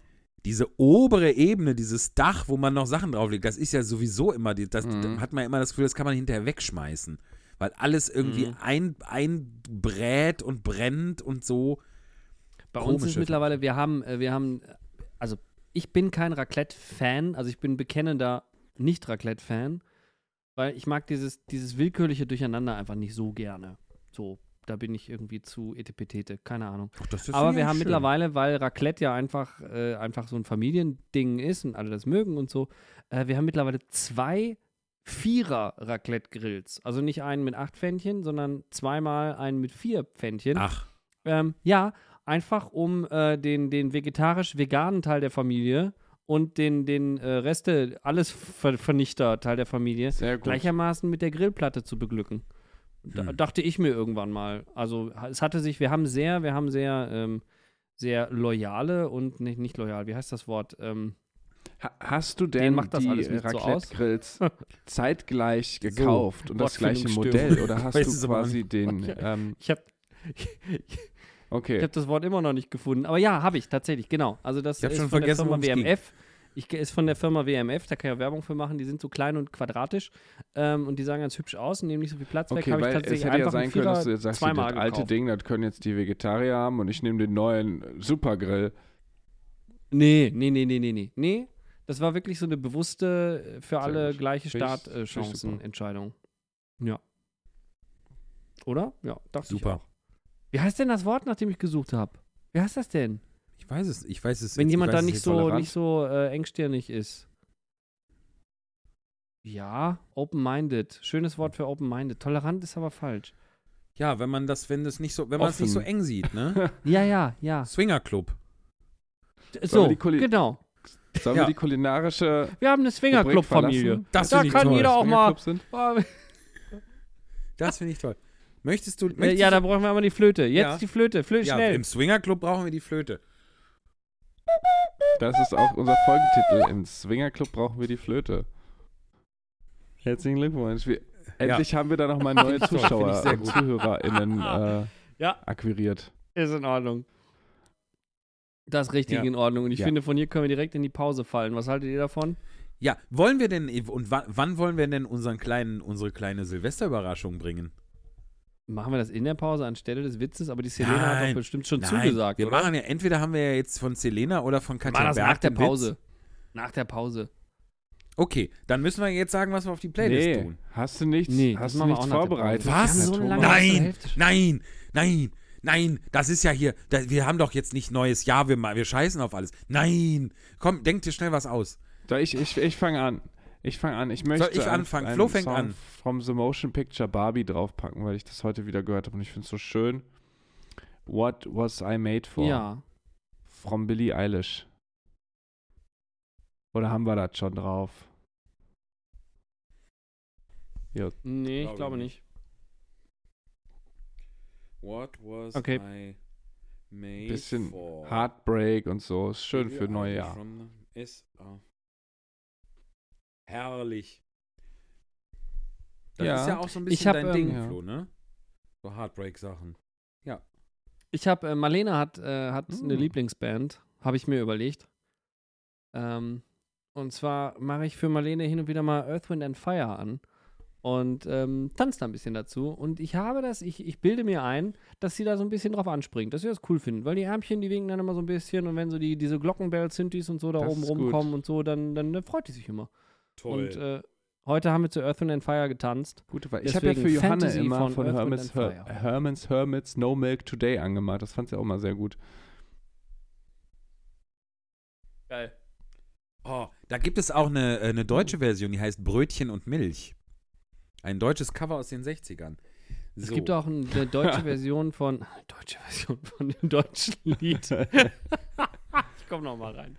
diese obere Ebene, dieses Dach, wo man noch Sachen drauflegt, das ist ja sowieso immer, die, das Mhm. da hat man immer das Gefühl, das kann man hinterher wegschmeißen. Weil alles irgendwie Mhm. ein, einbrät und brennt und so. Bei uns ist mittlerweile, wir haben, äh, wir haben, also ich bin kein Raclette-Fan, also ich bin bekennender Nicht-Raclette-Fan, weil ich mag dieses, dieses willkürliche Durcheinander einfach nicht so gerne. So, da bin ich irgendwie zu etepetete, keine Ahnung. Ach, Aber wir haben schön. mittlerweile, weil Raclette ja einfach, äh, einfach so ein Familiending ist und alle das mögen und so, äh, wir haben mittlerweile zwei Vierer-Raclette-Grills. Also nicht einen mit acht Pfännchen, sondern zweimal einen mit vier Pfännchen. Ach, Ähm, ja, einfach um äh, den, den vegetarisch-veganen Teil der Familie und den, den äh, Reste, alles Ver Vernichter-Teil der Familie gleichermaßen mit der Grillplatte zu beglücken. Da, Hm. dachte ich mir irgendwann mal. Also es hatte sich, wir haben sehr, wir haben sehr, ähm, sehr loyale und nicht, nicht loyal, wie heißt das Wort? Ähm, Ha hast du denn macht das die alles nicht so aus. Raclette-Grills *laughs* zeitgleich gekauft und das gleiche. Modell? Oder hast *laughs* du quasi den. Ähm, ich habe okay. ich hab das Wort immer noch nicht gefunden. Aber ja, habe ich tatsächlich, genau. Also das ist schon von vergessen, der Firma. WMF. Ich, ist von der Firma WMF, da kann ich auch Werbung für machen. Die sind so klein und quadratisch ähm, und die sahen ganz hübsch aus und nehmen nicht so viel Platz weg. Okay, Habe ich weil es tatsächlich hätte ja einfach sein einen können, dass du jetzt sagst, das alte gekauft. Ding, das können jetzt die Vegetarier haben und ich nehme den neuen äh, Supergrill. Nee, nee, nee, nee, nee, nee. Nee, das war wirklich so eine bewusste, äh, für alle gut. gleiche Finde ich- finde ich Startchancen super. Entscheidung. Ja. Oder? Ja, dachte ich super. Wie heißt denn das Wort, nach dem ich gesucht habe? Wie heißt das denn? Ich weiß es, ich weiß es. Wenn ich jemand da nicht jetzt so, tolerant. nicht so äh, engstirnig ist. Ja, open-minded. Schönes Wort für open-minded. Tolerant ist aber falsch. Ja, wenn man das, wenn das nicht so, wenn man es nicht so eng sieht, ne? *laughs* Ja, ja, ja. Swinger Club. So, genau. Sollen Ja. wir die kulinarische Wir haben eine Swinger-Club-Familie. Da finde ich kann toll. jeder auch mal. Swingerclub sind? *laughs* Das finde ich toll. Möchtest du, Äh, möchtest ja, du da brauchen wir aber die Flöte. Jetzt Ja. die Flöte. Flöte, ja, schnell. im Swinger Club brauchen wir die Flöte. Das ist auch unser Folgentitel. Im Swingerclub brauchen wir die Flöte. Herzlichen Glückwunsch. Wir, endlich haben wir da nochmal *laughs* neue Zuschauer und. ZuhörerInnen *laughs* äh, Ja. akquiriert. Ist in Ordnung. Das ist richtig Ja. in Ordnung. Und ich Ja. finde, von hier können wir direkt in die Pause fallen. Was haltet ihr davon? Ja, wollen wir denn, und wann, wann wollen wir denn unseren kleinen, unsere kleine Silvesterüberraschung bringen? Machen wir das in der Pause anstelle des Witzes? Aber die Selena hat Nein. doch bestimmt schon Nein, zugesagt, wir oder? machen ja, entweder haben wir ja jetzt von Selena oder von Katja Berg nach der den Witz. Pause. Nach der Pause. Okay, dann müssen wir jetzt sagen, was wir auf die Playlist Nee, tun. hast du nichts, Nee, hast du nichts vorbereitet? Pause. Was? So Nein, nein, nein, nein, das ist ja hier, da, wir haben doch jetzt nicht neues Jahr, wir, wir scheißen auf alles. Nein, komm, denk dir schnell was aus. So, ich ich, ich fange an. Ich fange an. Ich möchte ich einen- anfangen? einen Flo fängt Song an. From The Motion Picture Barbie draufpacken, weil ich das heute wieder gehört habe und ich finde es so schön. What Was I Made For? Ja. From Billie Eilish. Oder haben wir das schon drauf? Nee, ich Glaube nicht. What was Okay. I made Bisschen for? Heartbreak und so. Ist schön Billie für neue Eilish Jahr. Herrlich. Das Ja. ist ja auch so ein bisschen hab, dein ähm, Ding, ja. Flo, ne? So Heartbreak-Sachen. Ich habe, äh, Marlene hat, äh, hat eine Mm. Lieblingsband, habe ich mir überlegt. Ähm, und zwar mache ich für Marlene hin und wieder mal Earth, Wind and Fire an und ähm, tanze da ein bisschen dazu. Und ich habe das, ich, ich bilde mir ein, dass sie da so ein bisschen drauf anspringt, dass sie das cool finden, weil die Ärmchen, die winken dann immer so ein bisschen und wenn so die, diese Glockenbell-Synthes und so da Das oben rumkommen und so, dann, dann, dann freut die sich immer. Toll. Und äh, heute haben wir zu Earth, and Fire getanzt. Gute Wahl. Ich habe ja für Johanne Fantasy immer von von, and Her Fire. Hermans Hermits No Milk Today angemacht. Das fand sie auch immer sehr gut. Geil. oh, da gibt es auch eine, äh, eine deutsche Version, die heißt Brötchen und Milch. Ein deutsches Cover aus den 60ern. Es So. gibt auch eine deutsche *laughs* Version von. *laughs* Deutsche Version von dem deutschen Lied. *laughs* ich komm noch mal rein.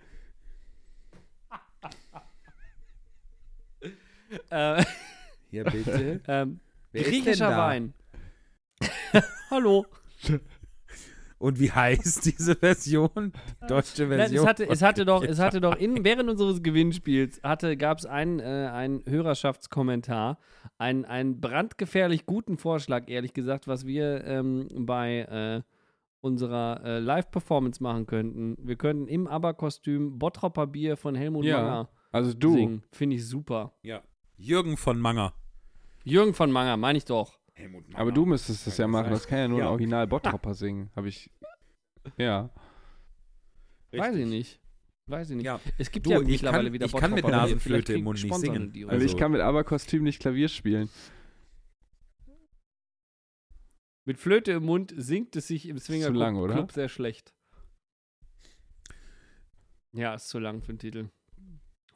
Äh, Hier bitte. *laughs* ähm, griechischer? Wein. *laughs* Hallo. Und wie heißt diese Version? Die deutsche Nein, Version. es hatte, es hatte doch, es hatte doch in, während unseres Gewinnspiels gab es einen, äh, einen Hörerschaftskommentar, einen, einen brandgefährlich guten Vorschlag, ehrlich gesagt, was wir ähm, bei äh, unserer äh, Live-Performance machen könnten. Wir könnten im ABBA-Kostüm Bottropper Bier von Helmut Ja, Manger Also du. singen. Finde ich super. Ja. Jürgen von Manger. Jürgen von Manger, meine ich doch. Helmut Manger. Aber du müsstest das ja machen. sein. Das kann ja nur Ja. ein Original Bottropper singen. Habe ich. Ja. Weiß ich Richtig. nicht. Weiß ich nicht. Ja. Es gibt Du, ja mittlerweile kann- wieder ich kann mit. Nasenflöte im Mund nicht singen. die uns. Also, ich Also- kann mit ABBA-Kostüm nicht Klavier spielen. Mit Flöte im Mund singt es sich im Swinger lang, Club, oder? Club sehr schlecht. Ja, ist zu lang für den Titel.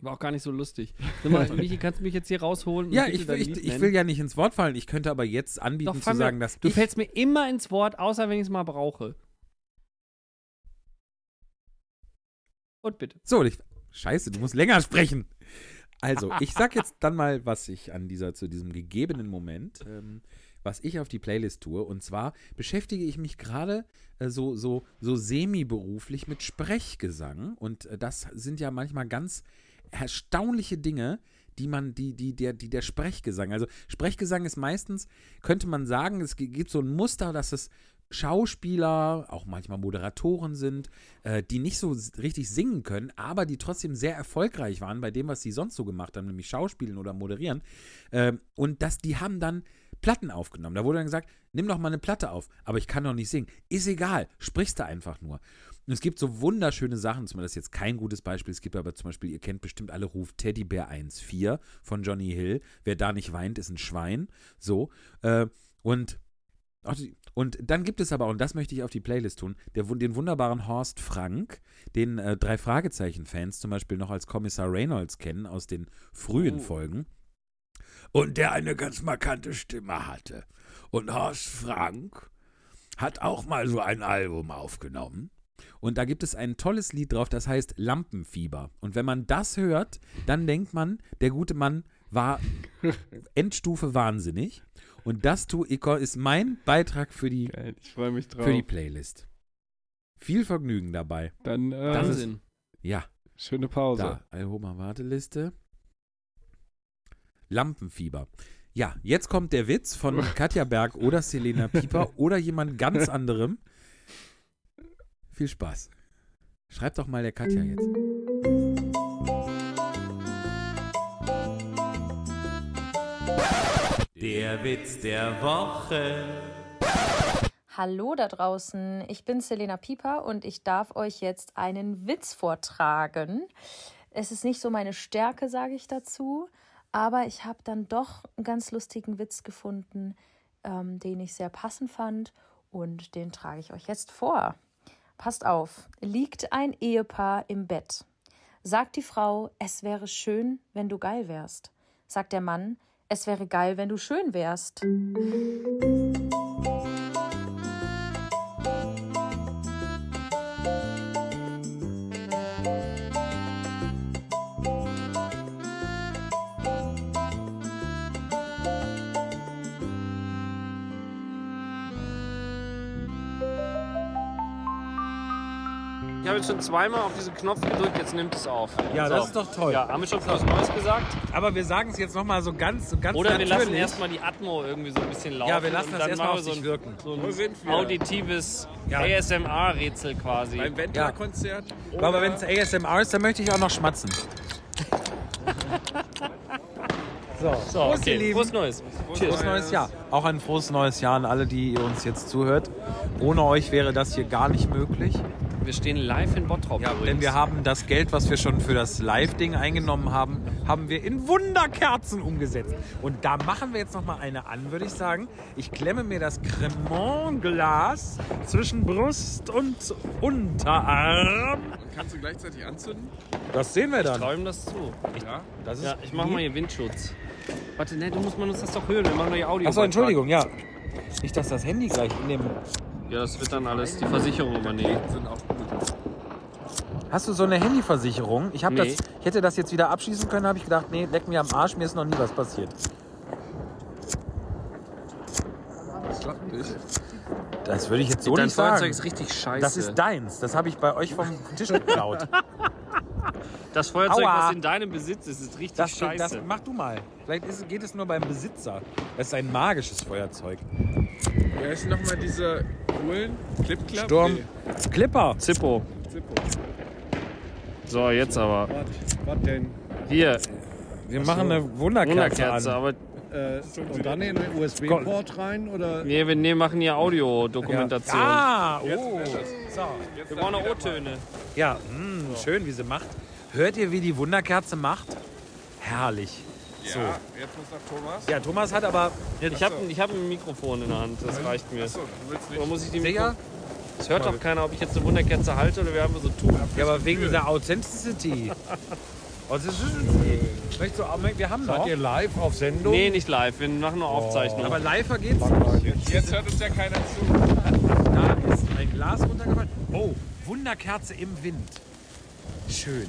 War auch gar nicht so lustig. *laughs* Mal, Michi, kannst du mich jetzt hier rausholen? Ja, ich, ich, ich will ja nicht ins Wort fallen. Ich könnte aber jetzt anbieten Doch, zu fang mir- sagen, dass Du fällst mir immer ins Wort, außer wenn ich es mal brauche. Und bitte. So, ich, scheiße, du musst länger sprechen. Also, ich sag jetzt *laughs* dann mal, was ich an dieser, zu diesem gegebenen Moment, ähm, was ich auf die Playlist tue. Und zwar beschäftige ich mich gerade äh, so, so, so semi-beruflich mit Sprechgesang. Und äh, das sind ja manchmal ganz erstaunliche Dinge, die man, die, die, der, die der Sprechgesang, also Sprechgesang ist meistens, könnte man sagen, es gi- gibt so ein Muster, dass es Schauspieler, auch manchmal Moderatoren sind, äh, die nicht so richtig singen können, aber die trotzdem sehr erfolgreich waren bei dem, was sie sonst so gemacht haben, nämlich Schauspielen oder Moderieren. Ähm, und das, die haben dann Platten aufgenommen. Da wurde dann gesagt, nimm doch mal eine Platte auf, aber ich kann doch nicht singen. Ist egal, sprichst du einfach nur. Und es gibt so wunderschöne Sachen, zum Beispiel, das ist jetzt kein gutes Beispiel, es gibt aber zum Beispiel, ihr kennt bestimmt alle Ruf Teddybär 1.4 von Johnny Hill. Wer da nicht weint, ist ein Schwein. So. Äh, und Und dann gibt es aber, und das möchte ich auf die Playlist tun, der, den wunderbaren Horst Frank, den äh, drei Fragezeichen-Fans zum Beispiel noch als Kommissar Reynolds kennen aus den frühen Oh. Folgen. Und der eine ganz markante Stimme hatte. Und Horst Frank hat auch mal so ein Album aufgenommen. Und da gibt es ein tolles Lied drauf, das heißt Lampenfieber. Und wenn man das hört, dann denkt man, der gute Mann war *laughs* Endstufe wahnsinnig. Und das tu, ist mein Beitrag für die, Geil, ich freue mich drauf. für die Playlist. Viel Vergnügen dabei. Dann äh, Wahnsinn. Ja, schöne Pause. da. Alhoma Warteliste. Lampenfieber. Ja, jetzt kommt der Witz von *laughs* Katja Berg oder Selena Pieper oder jemand ganz *laughs* anderem. Viel Spaß. Schreibt doch mal der Katja jetzt. Der Witz der Woche. Hallo da draußen, ich bin Selena Pieper und ich darf euch jetzt einen Witz vortragen. Es ist nicht so meine Stärke, sage ich dazu, aber ich habe dann doch einen ganz lustigen Witz gefunden, ähm, den ich sehr passend fand und den trage ich euch jetzt vor. Passt auf, liegt ein Ehepaar im Bett. Sagt die Frau, es wäre schön, wenn du geil wärst. Sagt der Mann, es wäre geil, wenn du schön wärst. Habe jetzt schon zweimal auf diesen Knopf gedrückt, jetzt nimmt es auf. Ja, So. das ist doch toll. Ja, haben wir schon was Neues gesagt? Aber wir sagen es jetzt nochmal so ganz, so ganz Oder wir lassen natürlich. erstmal die Atmo irgendwie so ein bisschen laufen. Ja, wir lassen das erstmal auf so ein, wirken. So ein Wo sind wir? auditives Ja. ASMR-Rätsel quasi. Beim Wendler-Konzert. Aber wenn es ASMR ist, dann möchte ich auch noch schmatzen. *laughs* So, so, Prost, ihr okay. Lieben. Frohes Neues. Frohes neues Jahr. Auch ein frohes neues Jahr an alle, die ihr uns jetzt zuhört. Ohne euch wäre das hier gar nicht möglich. Wir stehen live in Bottrop Ja, übrigens. denn wir haben das Geld, was wir schon für das Live-Ding eingenommen haben, haben wir in Wunderkerzen umgesetzt. Und da machen wir jetzt noch mal eine an, würde ich sagen. Ich klemme mir das Cremant-Glas zwischen Brust und Unterarm. Kannst du gleichzeitig anzünden? Das sehen wir dann. Träumen das zu. Ja. Das ist Ja, ich mache mal hier Windschutz. Warte, ne, du musst man uns das doch hören. Wir machen doch hier Audio. Achso, Entschuldigung, ja. Nicht, dass das Handy gleich in dem. Ja, das wird dann alles die Versicherung übernehmen. Sind auch gut. Hast du so eine Handyversicherung? Ich, hab Nee. das, ich hätte das jetzt wieder abschließen können, habe ich gedacht, nee, leck mir am Arsch, mir ist noch nie was passiert. Das klappt nicht. Das würde ich jetzt so Dein nicht Feuerzeug sagen. ist richtig scheiße. Das ist deins. Das habe ich bei euch vom Tisch geklaut. *laughs* Das Feuerzeug, Aua. was in deinem Besitz ist, ist richtig Das, scheiße. das mach du mal. Vielleicht ist, geht es nur beim Besitzer. Das ist ein magisches Feuerzeug. Wie heißen nochmal diese coolen Clip-Clap? Sturm. Clipper. Zippo. Zippo. So, jetzt aber. Was denn? Hier, Wir machen eine Wunderkerze, Wunderkerze, an. aber Äh, und dann in den USB-Port rein oder? nee, wir nee, machen hier Audiodokumentation. Ah, oh. So. Wir brauchen noch O-Töne. Ja, mh, schön, wie sie macht. Hört ihr, wie die Wunderkerze macht? Herrlich. Ja, So. jetzt muss noch Thomas. Ja, Thomas hat aber. Ich habe ich hab ein Mikrofon in der Hand, das reicht mir. Achso, du willst Oder nicht. muss ich die Sicher? Es hört doch keiner, ob ich jetzt eine Wunderkerze halte oder wir haben so tun. Ja, aber wegen dieser Authenticity. *laughs* Authenticity. Möchtest du auch, wir haben Seid noch. ihr live auf Sendung? Nee, nicht live, wir machen nur Aufzeichnung. Aber live geht's. Jetzt, jetzt hört uns ja keiner zu. Da ist ein Glas runtergefallen. Oh, Wunderkerze im Wind. Schön.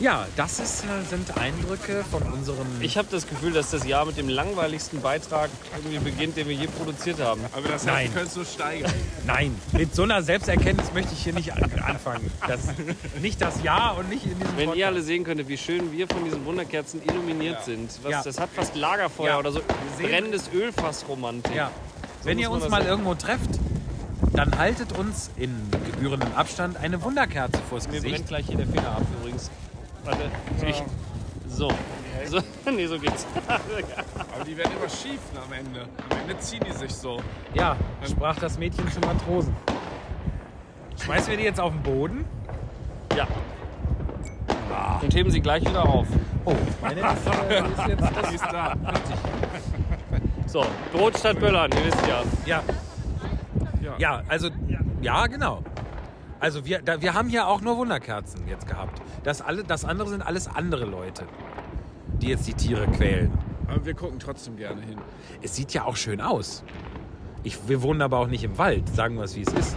Ja, das ist, äh, sind Eindrücke von unserem. ich habe das Gefühl, dass das Jahr mit dem langweiligsten Beitrag irgendwie beginnt, den wir je produziert haben. Aber das Nein. heißt, du könntest nur steigern. Nein, mit so einer Selbsterkenntnis möchte ich hier nicht an- anfangen. Das, nicht das Ja und nicht in diesem Wenn ihr Podcast. alle sehen könntet, wie schön wir von diesen Wunderkerzen illuminiert sind. Was, Ja. Das hat fast Lagerfeuer Ja. oder so brennendes Ölfassromantik. Ja. Wenn muss ihr uns mal sehen. irgendwo trefft, dann haltet uns in gebührendem Abstand eine Wunderkerze vors Mir brennt Gesicht. gleich hier der Finger ab übrigens. Warte, ich. So. so. *laughs* Nee, so geht's. Aber die werden immer schief ne, am Ende. Am Ende ziehen die sich so. Ja, sprach das Mädchen zum Matrosen. Schmeißen wir die jetzt auf den Boden? Ja. Und heben sie gleich wieder auf. Oh, meine ist, äh, ist jetzt das. *laughs* Die ist da. *laughs* So, Brot statt Böllern, ihr wisst ja. Ja. Ja, also, ja, genau. Also wir, da, wir haben hier auch nur Wunderkerzen jetzt gehabt. Das, alle, das andere sind alles andere Leute, die jetzt die Tiere quälen. Aber wir gucken trotzdem gerne hin. Es sieht ja auch schön aus. Ich, wir wohnen aber auch nicht im Wald, sagen wir es wie es ist.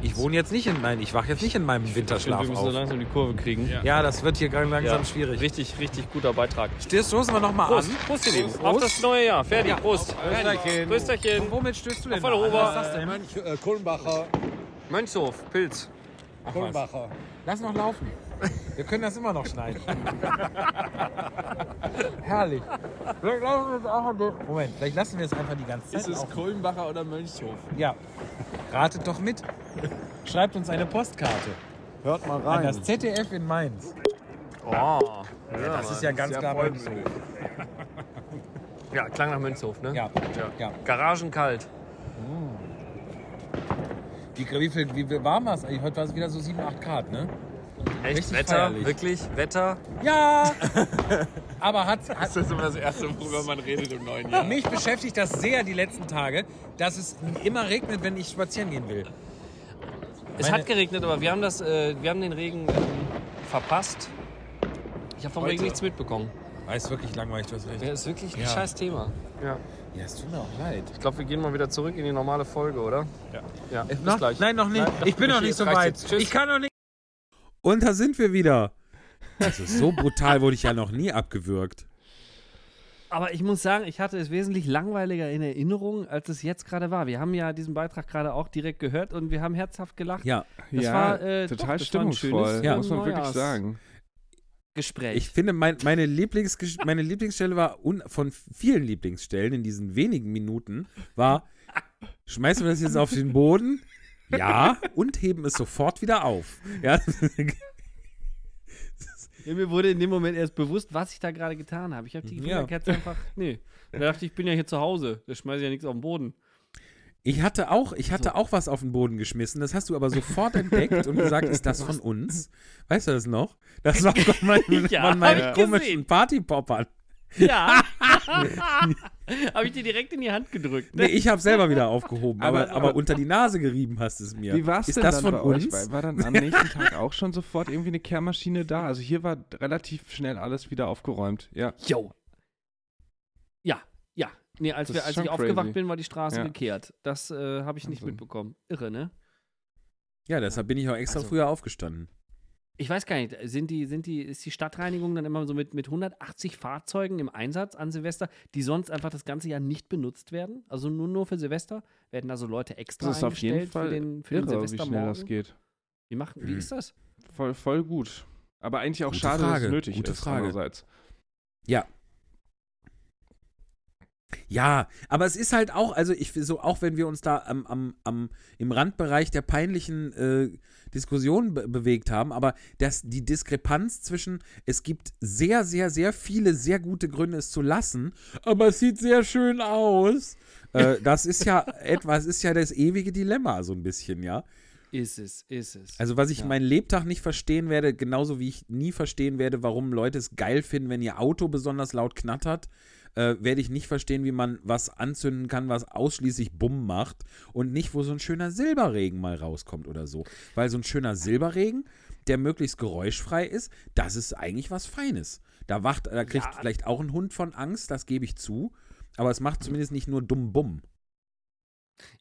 Ich wohne jetzt nicht in nein, ich wache jetzt nicht in meinem Winterschlaf wir müssen so auf. langsam die Kurve kriegen. Ja. Ja, das wird hier ganz langsam Ja. schwierig. Richtig, richtig guter Beitrag. Stößt stoßen wir nochmal Prost, an. Prost, ihr Lieben. Prost. Auf das neue Jahr. Fertig, Prost. Prösterchen. Prösterchen. Und womit stößt du denn an? Ober- Was ist das denn? Mönch, äh, Kulmbacher. Mönchshof, Pilz. Ach. Lass noch laufen. Wir können das immer noch schneiden. *laughs* Herrlich. Vielleicht lassen wir es auch Moment, vielleicht lassen wir es einfach die ganze Zeit Ist es laufen. Kulmbacher oder Mönchshof? Ja. Ratet doch mit. Schreibt uns eine Postkarte Hört mal an das ZDF in Mainz. Oh. Ja, Das ist ja ganz klar Mönchshof. ja, klang nach Mönchshof, ne? Ja. ja. Garagenkalt. Wie, wie, viel, wie warm war es eigentlich? Heute war es wieder so 7, 8 Grad, ne? Echt? Richtig Wetter? feierlich. Wirklich? Wetter? Ja! *laughs* Aber hat, hat, Das ist immer das Erste, worüber man redet im neuen Jahr. mich beschäftigt das sehr die letzten Tage, dass es immer regnet, wenn ich spazieren gehen will. Es Meine- hat geregnet, aber wir haben, das, äh, wir haben den Regen ähm, verpasst. Ich habe vom Heute. Regen nichts mitbekommen. War ist wirklich langweilig, du hast recht. Ja, ist wirklich ein Ja. scheiß Thema. Ja. Ja, es tut mir auch leid. Ich glaube, wir gehen mal wieder zurück in die normale Folge, oder? Ja. Ja, bis Noch? gleich. Nein, noch nicht. Nein, ich bin noch nicht so weit. Ich kann noch nicht. Und da sind wir wieder. Also so brutal wurde ich ja noch nie abgewürgt. Aber ich muss sagen, ich hatte es wesentlich langweiliger in Erinnerung, als es jetzt gerade war. Wir haben ja diesen Beitrag gerade auch direkt gehört und wir haben herzhaft gelacht. Ja, Das ja, war, äh, doch, total das war ein stimmungsvoll, schönes, Ja. muss man wirklich sagen. Gespräch. ich finde, mein, meine, Lieblings meine Lieblingsstelle war, un von vielen Lieblingsstellen in diesen wenigen Minuten, war, schmeißen wir das jetzt auf den Boden? Ja, und heben es sofort wieder auf. Ja, Ja, mir wurde in dem Moment erst bewusst, was ich da gerade getan habe. Ich habe die Ja. Wunderkerze einfach. Nee. Da dachte ich, ich bin ja hier zu Hause. Da schmeiße ich ja nichts auf den Boden. Ich hatte auch, ich hatte auch was auf den Boden geschmissen. Das hast du aber sofort entdeckt und gesagt, ist das von uns? Weißt du das noch? Das war von meinen, *laughs* Ja, von meinen hab ich komischen. Partypoppern. Ja. *laughs* habe ich dir direkt in die Hand gedrückt. Nee, ich habe selber wieder aufgehoben, aber, Aber- aber, unter die Nase gerieben hast es mir. Wie war es denn das dann von bei uns? euch? War, war dann am nächsten Tag auch schon sofort irgendwie eine Kehrmaschine da? Also hier war relativ schnell alles wieder aufgeräumt. Ja. Yo. Nee, als, wir, als ich aufgewacht crazy. bin, war die Straße Ja. gekehrt. Das äh, habe ich nicht Wahnsinn. mitbekommen. Irre, ne? Ja, deshalb bin ich auch extra Also- früher aufgestanden. Ich weiß gar nicht, sind die, sind die, ist die Stadtreinigung dann immer so mit, mit 180 Fahrzeugen im Einsatz an Silvester, die sonst einfach das ganze Jahr nicht benutzt werden? Also nur, nur für Silvester? Werden da so Leute extra Das ist auf jeden Fall für den, für den irre, wie schnell Silvestermorgen? das geht. Wie, machen, wie Hm. ist das? Voll, voll gut. Aber eigentlich auch Gute schade, dass Frage, es nötig gute ist, Frage. andererseits. Ja. Ja, aber es ist halt auch, also ich so, auch wenn wir uns da am, am, am, im Randbereich der peinlichen äh, Diskussionen be bewegt haben, aber das, die Diskrepanz zwischen, es gibt sehr, sehr, sehr viele sehr gute Gründe, es zu lassen, aber es sieht sehr schön aus. äh, das ist ja *laughs* etwas, ist ja das ewige Dilemma, so ein bisschen, ja. Ist es, ist es. Also, was ich Ja. meinen Lebtag nicht verstehen werde, genauso wie ich nie verstehen werde, warum Leute es geil finden, wenn ihr Auto besonders laut knattert, äh, werde ich nicht verstehen, wie man was anzünden kann, was ausschließlich Bumm macht und nicht, wo so ein schöner Silberregen mal rauskommt oder so. Weil so ein schöner Silberregen, der möglichst geräuschfrei ist, das ist eigentlich was Feines. Da wacht, da kriegt Ja. vielleicht auch ein Hund von Angst, das gebe ich zu. Aber es macht zumindest nicht nur dumm Bumm.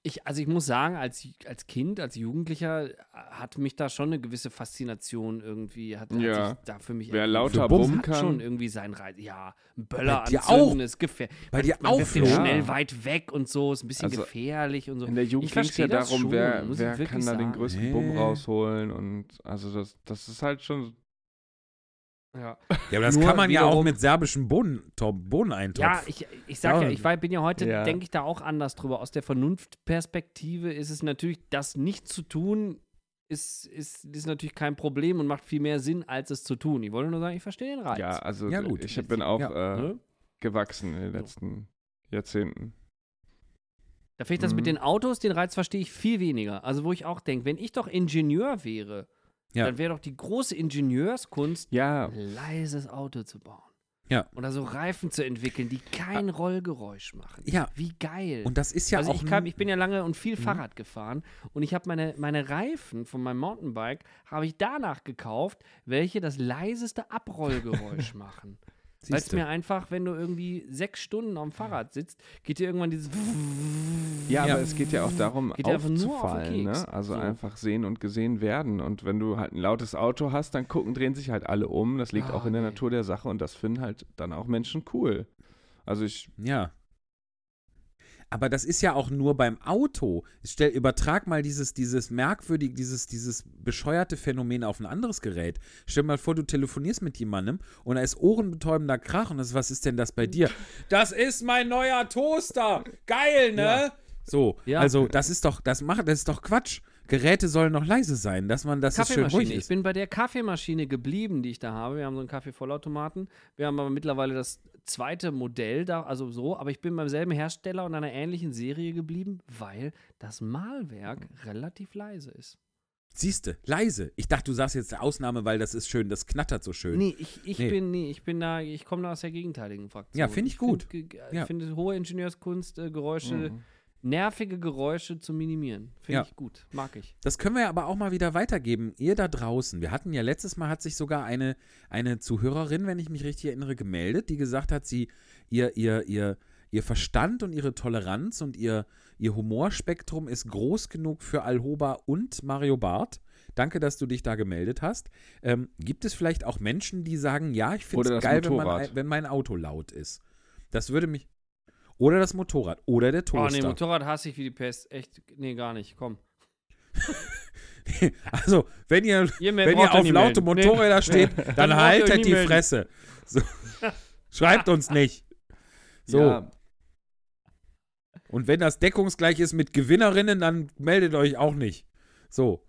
Ich, also ich muss sagen, als, als Kind, als Jugendlicher äh, hat mich da schon eine gewisse Faszination irgendwie, hat, Ja. hat sich da für mich Wer lauter bummen hat kann. schon irgendwie seinen Reiz. Ja, ein Böller Bei anzünden auch. ist gefährlich. Bei dir man auch, Flo. schnell Ja. weit weg und so, ist ein bisschen Also, gefährlich und so. In der Jugend Ich ging es ja darum, schon, wer, wer kann da den größten Nee. Bumm rausholen und also das, das ist halt schon. Ja, Ja, aber das Nur kann man ja auch mit serbischem Bohnen, Bohneneintopf. ja ich, ich sag ja, Ja. ich war, bin ja heute, Ja. denke ich da auch anders drüber. Aus der Vernunftperspektive ist es natürlich, das nicht zu tun, ist, ist, ist natürlich kein Problem und macht viel mehr Sinn, als es zu tun. Ich wollte nur sagen, ich verstehe den Reiz. Ja, also Ja, gut. ich bin auch Ja. äh, Ne? gewachsen in den letzten Jahrzehnten. Da finde ich das mit Mhm. den Autos, den Reiz verstehe ich viel weniger. Also, wo ich auch denke, wenn ich doch Ingenieur wäre, Ja. dann wäre doch die große Ingenieurskunst, Ja, ein leises Auto zu bauen. Ja. Oder so Reifen zu entwickeln, die kein Rollgeräusch machen. Ja. Wie geil. Und das ist ja also auch. ich, kam, ich bin ja lange und viel Fahrrad gefahren und ich habe meine, meine Reifen von meinem Mountainbike habe ich danach gekauft, welche das leiseste Abrollgeräusch *laughs* machen. Weil es mir einfach, wenn du irgendwie sechs Stunden am Fahrrad sitzt, geht dir irgendwann dieses *laughs* ja, Ja. aber es geht ja auch darum, Geht auf aufzufallen. Keks. Ne? Also So. einfach sehen und gesehen werden. Und wenn du halt ein lautes Auto hast, dann gucken, drehen sich halt alle um. Das liegt Ah, auch in der nee. Natur der Sache und das finden halt dann auch Menschen cool. Also ich, Ja. Aber das ist ja auch nur beim Auto. Stell, übertrag mal dieses, dieses merkwürdige, dieses, dieses bescheuerte Phänomen auf ein anderes Gerät. Stell dir mal vor, du telefonierst mit jemandem und da ist ohrenbetäubender Krach und das, was ist denn das bei dir? Das ist mein neuer Toaster. Geil, ne? Ja. So, Ja. also das ist doch, das macht, das ist doch Quatsch. Geräte sollen noch leise sein, dass man, dass es schön ruhig Kaffeemaschine. Ich ist. bin bei der Kaffeemaschine geblieben, die ich da habe. Wir haben so einen Kaffeevollautomaten. Wir haben aber mittlerweile das zweite Modell da, also so, aber ich bin beim selben Hersteller und einer ähnlichen Serie geblieben, weil das Mahlwerk relativ leise ist. Siehste, leise. Ich dachte, du sagst jetzt Ausnahme, weil das ist schön, das knattert so schön. Nee, ich, ich Nee. bin, nee, ich bin da, ich komme da aus der gegenteiligen Fraktion. Ja, find ich gut. Find, ge- Ja. Ich finde hohe Ingenieurskunst, äh, Geräusche, Mhm. Nervige Geräusche zu minimieren. Finde Ja. ich gut, mag ich. Das können wir ja aber auch mal wieder weitergeben. Ihr da draußen. Wir hatten ja letztes Mal hat sich sogar eine, eine Zuhörerin, wenn ich mich richtig erinnere, gemeldet, die gesagt hat, sie ihr, ihr, ihr, ihr Verstand und ihre Toleranz und ihr, ihr Humorspektrum ist groß genug für Alhoba und Mario Barth. Danke, dass du dich da gemeldet hast. Ähm, gibt es vielleicht auch Menschen, die sagen, ja, ich finde es das geil, wenn, man, Motorrad. wenn mein Auto laut ist. Das würde mich. Oder das Motorrad. Oder der Oh Toaster. nee, Motorrad hasse ich wie die Pest. Echt, nee, gar nicht. Komm. *laughs* also, wenn ihr Wenn ihr auf laute melden. Motorräder steht, *laughs* dann euch haltet die melden. Fresse. So. *laughs* Schreibt uns nicht. So. Ja, Und wenn das deckungsgleich ist mit Gewinnerinnen, dann meldet euch auch nicht. So.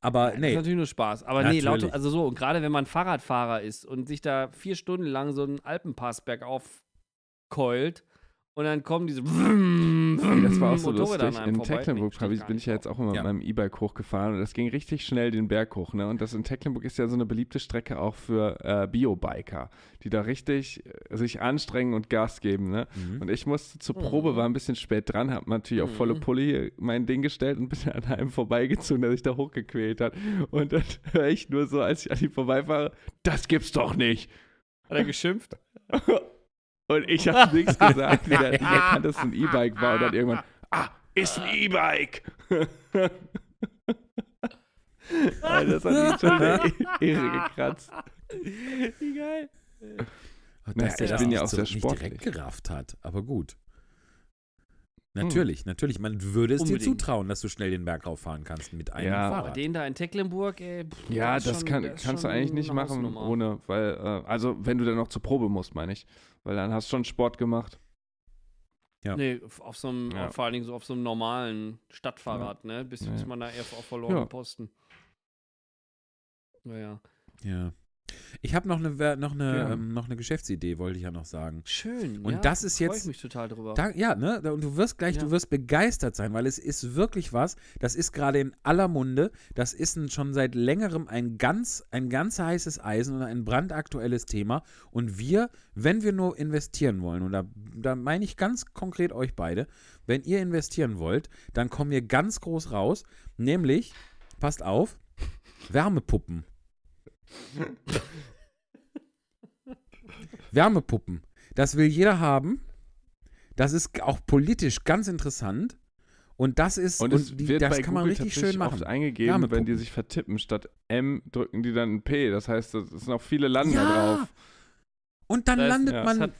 Aber Das ist nee. natürlich nur Spaß. Aber nee, Natürlich. laut, also so, und gerade wenn man Fahrradfahrer ist und sich da vier Stunden lang so einen Alpenpass bergauf keult und dann kommen diese das war auch so Motorräder lustig. In vorbei. Tecklenburg Nee, steht bin ich ja jetzt auch immer Ja. mit meinem E-Bike hochgefahren und das ging richtig schnell den Berg hoch. Ne? Und das in Tecklenburg ist ja so eine beliebte Strecke auch für äh, Biobiker, die da richtig äh, sich anstrengen und Gas geben. Ne? Mhm. Und ich musste zur Probe, Mhm. war ein bisschen spät dran, habe natürlich auf volle Mhm. Pulle mein Ding gestellt und bin *laughs* an einem vorbeigezogen, der sich da hochgequält hat. Und dann *laughs* höre ich nur so, als ich an ihm vorbeifahre, das gibt's doch nicht. Hat er geschimpft? *laughs* Und ich habe nichts *laughs* gesagt. Der, der kann, dass es ein E-Bike war. Und dann irgendwann, ah, ist ein E-Bike. *laughs* Alter, das hat mich schon in der Ehre gekratzt. Wie geil. Dass Naja, der ich das bin ja auch so, sehr nicht sportlich. direkt gerafft hat. Aber gut. Natürlich, natürlich. Man würde es dir Unbedingt. zutrauen, dass du schnell den Berg rauffahren kannst mit einem Ja. Aber Fahrrad. den da in Tecklenburg, ey. pff, Ja, das schon- kann, kannst du eigentlich nicht machen Hausnummer. ohne, weil, äh, also wenn du dann noch zur Probe musst, meine ich. Weil dann hast du schon Sport gemacht. Ja. Nee, auf- so einem, Ja. vor allen Dingen so auf so einem normalen Stadtfahrrad, ne? Bis, Ja. bis man da eher auf verlorenen Ja. Posten. Naja. Ja. Ich habe noch eine, noch, eine, Ja. ähm, noch eine Geschäftsidee, wollte ich ja noch sagen. Schön. Und ja, das ist jetzt- ich mich total drüber. Da, ja, ne? Und du wirst gleich, Ja. du wirst begeistert sein, weil es ist wirklich was, das ist gerade in aller Munde, das ist ein, schon seit längerem ein ganz, ein ganz heißes Eisen und ein brandaktuelles Thema. Und wir, wenn wir nur investieren wollen, und da, da meine ich ganz konkret euch beide, wenn ihr investieren wollt, dann kommen wir ganz groß raus, nämlich, passt auf, Wärmepuppen. Wärmepuppen. Das will jeder haben. Das ist auch politisch ganz interessant. Und das ist, Und und, die, das kann man Google richtig tatsächlich schön machen. oft eingegeben, wenn die sich vertippen. Statt M drücken die dann ein P. Das heißt, es sind auch viele landen da Ja. drauf. Und dann Das- landet ja, man,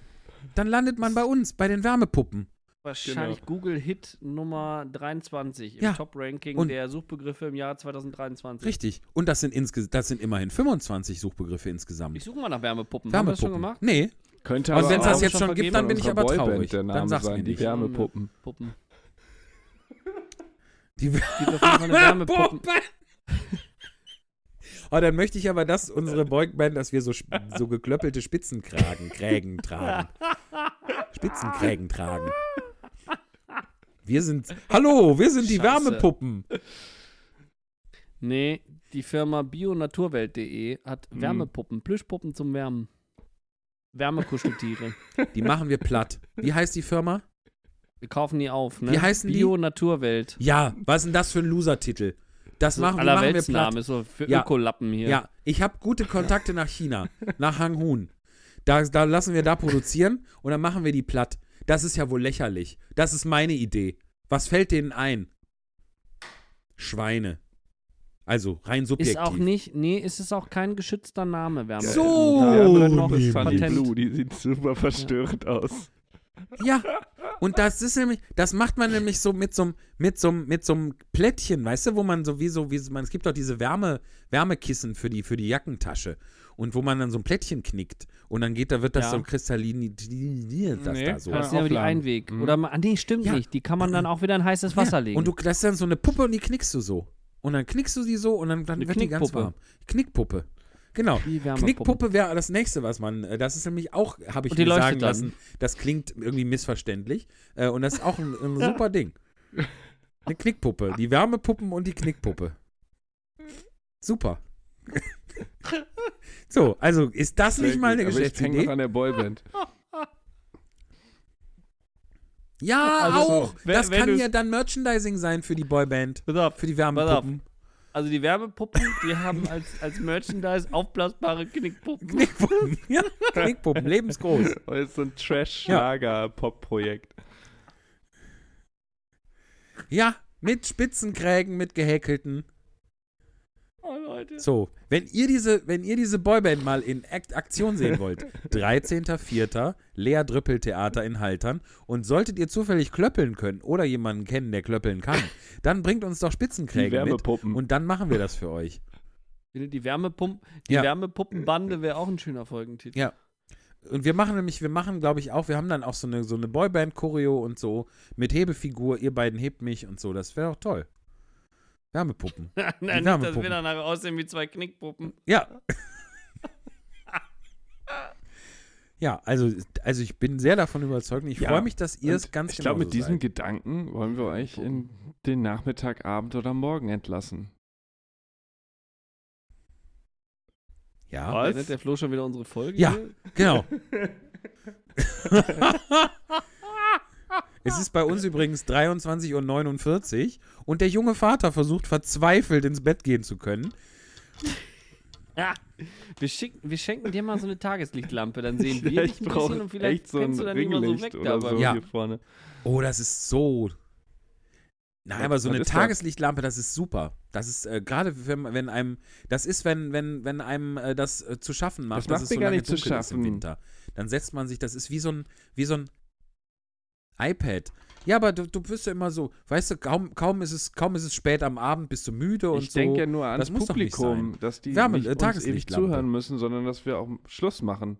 dann landet man bei uns, bei den Wärmepuppen. Wahrscheinlich Google Hit Nummer 23 im Ja. Top-Ranking Und- der Suchbegriffe im Jahr 2023. Richtig. Und das sind, insges das sind immerhin 25 Suchbegriffe insgesamt. Ich suche mal nach Wärmepuppen. Haben wir das schon Wärmepuppen. gemacht? Nee. Könnte Und aber wenn es das jetzt schon gibt, dann bin ich aber Boyband traurig. der Dann Name sag's sein, mir die nicht. Wärmepuppen. Puppen. Die *laughs* Wärmepuppen. *laughs* Oh, dann möchte ich aber, dass unsere Boyband, dass wir so, so geklöppelte Spitzenkragen, Krägen tragen. *laughs* Spitzenkrägen tragen. Wir sind, hallo, wir sind die *laughs* Scheiße. Wärmepuppen. Nee, die Firma bionaturwelt.de hat Hm. Wärmepuppen, Plüschpuppen zum Wärmen. Wärmekuscheltiere. *laughs* Die machen wir platt. Wie heißt die Firma? Wir kaufen die auf, ne? Wie heißen die? Bio-Naturwelt. Ja, was ist denn das für ein Loser-Titel? Das machen, die machen wir platt. Allerweltsname, so für Ja. Ökolappen hier. Ja, ich habe gute Kontakte nach China, nach Hanghoon. Da, da lassen wir da produzieren und dann machen wir die platt. Das ist ja wohl lächerlich. Das ist meine Idee. Was fällt denen ein? Schweine. Also rein subjektiv. Ist auch nicht, nee, ist es auch kein geschützter Name, Wärme. So, Da Ja, wird noch das Patent. Blue, die sieht super verstört aus. Ja, und das ist nämlich, das macht man nämlich so mit so einem, mit so mit so einem Plättchen, weißt du, wo man so wie so, wie so, man, es gibt doch diese Wärme, Wärmekissen für die, für die Jackentasche und wo man dann so ein Plättchen knickt und dann geht, da wird das Ja. so kristalliniert, das Nee, da so. Das sind aber die. Einweg. Mhm. Oder, ma- ah, nee, stimmt Ja. nicht. Die kann man dann auch wieder in heißes Wasser ja, legen. Und du, das ist dann so eine Puppe und die knickst du so. Und dann knickst du sie so und dann, dann Eine wird die ganz warm. Knickpuppe. Genau. Die Wärmepuppe. Knickpuppe wäre das nächste, was man, äh, das ist nämlich auch, habe ich Und die mir sagen dann. lassen, das klingt irgendwie missverständlich. Äh, und das ist auch ein, ein *laughs* super Ding. Eine Knickpuppe. Die Wärmepuppen und die Knickpuppe. Super. *laughs* *laughs* so, also ist das nicht mal gut, eine aber ich hänge noch Geschäftsidee? an der Boyband. *laughs* Ja, Also, auch. wenn- das wenn kann ja dann Merchandising sein für die Boyband. Pass auf, Für die. Wärmepuppen. Also die Wärmepuppen, die haben als, als Merchandise aufblasbare Knickpuppen. Knickpuppen. *laughs* Ja, Knickpuppen, lebensgroß. Das ist so ein Trash-Schlager-Pop-Projekt. Ja, mit Spitzenkrägen, mit gehäkelten. Oh, Leute. So, wenn ihr diese, wenn ihr diese Boyband mal in Akt Aktion sehen wollt, *laughs* 13.04. Lea Drüppel Theater in Haltern und solltet ihr zufällig klöppeln können oder jemanden kennen, der klöppeln kann, dann bringt uns doch Spitzenkrägen mit Wärmepuppen. und dann machen wir das für euch. Die Wärmepumpen, die Ja. Wärmepuppenbande wäre auch ein schöner Folgentitel. Ja. Und wir machen nämlich, wir machen, glaube ich, auch, wir haben dann auch so eine, so eine Boyband-Choreo und so mit Hebefigur, ihr beiden hebt mich und so, das wäre doch toll. Wärmepuppen. *laughs* Nein, nicht, dass Wärmepuppen. wir dann nachher aussehen wie zwei Knickpuppen. Ja. *laughs* ja, also, also ich bin sehr davon überzeugt und ich Ja, freue mich, dass ihr es ganz Ich glaube, mit diesem seid. Gedanken wollen wir euch in den Nachmittag, Abend oder Morgen entlassen. Ja, Was? Nennt der Flo schon wieder unsere Folge? Ja. hier? genau. *laughs* es ist bei uns übrigens 23.49 Uhr und der junge Vater versucht verzweifelt ins Bett gehen zu können. Ja. Wir, schicken, wir schenken dir mal so eine Tageslichtlampe, dann sehen *laughs* wir Ich dich ein bisschen und vielleicht so kannst du dann immer so Ringlicht weg oder dabei. so Ja. hier vorne. Oh, das ist so. Nein, aber so was eine das? Tageslichtlampe, das ist super. Das ist äh, gerade, wenn, wenn einem, das ist, wenn, wenn, wenn einem äh, das äh, zu schaffen macht, Das dass macht es mir so gar lange nicht zu ist im schaffen. Winter. Dann setzt man sich, das ist wie so ein, wie so ein iPad. Ja, aber du, du bist ja immer so, weißt du, kaum, kaum, ist es, kaum ist es spät am Abend, bist du müde und Ich so. denke ja nur ans Das Publikum, dass die Wärme- nicht uns ewig zuhören müssen, sondern dass wir auch Schluss machen.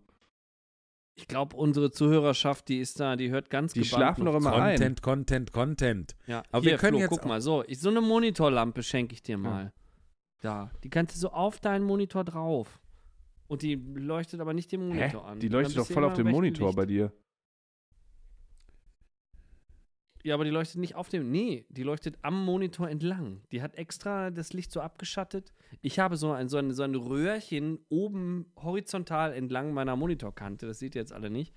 Ich glaube, unsere Zuhörerschaft, die ist da, die hört ganz Die gebannt schlafen noch doch immer ein. Content, Content, Content. Ja, Aber hier, wir können Flo, jetzt guck mal, so, ich, so eine Monitorlampe schenke ich dir mal. Da, die kannst du so auf deinen Monitor drauf. Und die leuchtet aber nicht den Hä? Monitor an. Die leuchtet doch voll auf rechten Monitor Licht. bei dir. Ja, aber die leuchtet nicht auf dem. Nee, die leuchtet am Monitor entlang. Die hat extra das Licht so abgeschattet. Ich habe so ein, so ein, so ein Röhrchen oben horizontal entlang meiner Monitorkante. Das seht ihr jetzt alle nicht.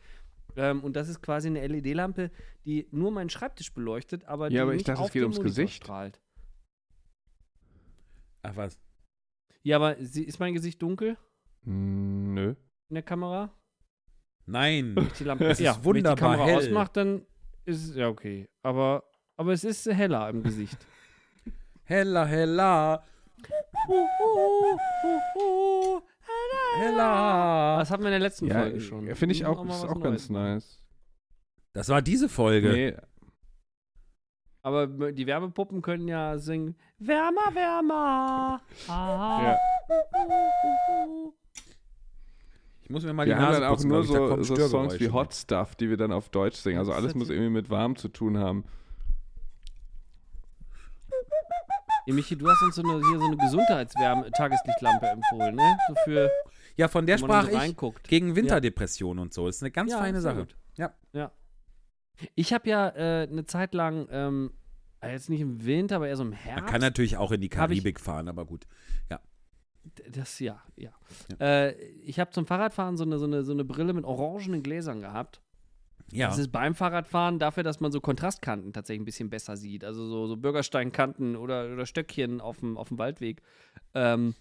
Ähm, und das ist quasi eine LED-Lampe, die nur meinen Schreibtisch beleuchtet, aber die Ja, aber ich nicht dachte, es auf geht den ums Monitor Gesicht. strahlt. Ach was. Ja, aber sie, ist mein Gesicht dunkel Hm, Nö. in der Kamera? Nein. Wenn ich die Lampe, Es ist ja, wenn ich die wunderbar Kamera hell. ausmacht, dann ist ja okay. Aber, aber es ist heller im Gesicht. *laughs* Hella, hella. Hella. Das hatten wir in der letzten Ja, Folge schon. finde ich Hm, auch, ist auch ganz nice. Das war diese Folge. Nee, Aber die Werbepuppen können ja singen: Wärmer, wärmer. *laughs* Ah. Ja. *laughs* Ich muss mir mal die wir haben Nase dann auch nur so, so Songs wie. Hot Stuff, die wir dann auf Deutsch singen. Also alles muss irgendwie mit warm zu tun haben. Ja, Michi, du hast uns so eine, hier so eine Gesundheitswärme-Tageslichtlampe empfohlen, ne? So für, Ja, von der man sprach so ich reinguckt. gegen Winterdepression und so. Ist eine ganz Ja, feine Sache. gut. Ja. Ja. Ich habe ja äh, eine Zeit lang, ähm, äh, jetzt nicht im Winter, aber eher so im Man Herbst. kann natürlich auch in die Karibik fahren, aber gut. D- Das ja, ja. Äh, ich habe zum Fahrradfahren so eine, so, eine, so eine Brille mit orangenen Gläsern gehabt. Ja. Das ist beim Fahrradfahren dafür, dass man so Kontrastkanten tatsächlich ein bisschen besser sieht. Also so, so Bürgersteinkanten oder, oder Stöckchen auf dem, auf dem Waldweg. Ähm,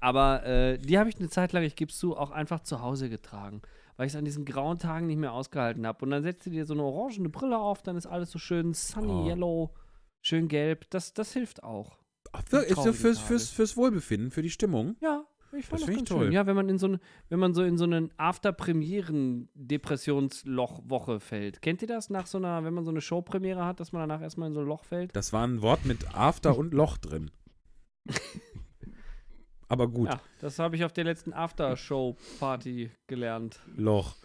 aber äh, die habe ich eine Zeit lang, ich gebe es zu, auch einfach zu Hause getragen, weil ich es an diesen grauen Tagen nicht mehr ausgehalten habe. Und dann setzt du dir so eine orangene Brille auf, dann ist alles so schön sunny Oh. yellow, schön gelb. Das, das hilft auch. Ach, für, ist so fürs, fürs, fürs Wohlbefinden, für die Stimmung. Ja, ich fand Das das, ganz ich toll. schön. Ja, wenn man in so eine, wenn man so in so einen After-Premieren-Depressionsloch-Woche fällt. Kennt ihr das nach so einer, wenn man so eine Showpremiere hat, dass man danach erstmal in so ein Loch fällt? Das war ein Wort mit After und Loch drin. *laughs* Aber gut, Ja, das habe ich auf der letzten After-Show-Party gelernt. Loch.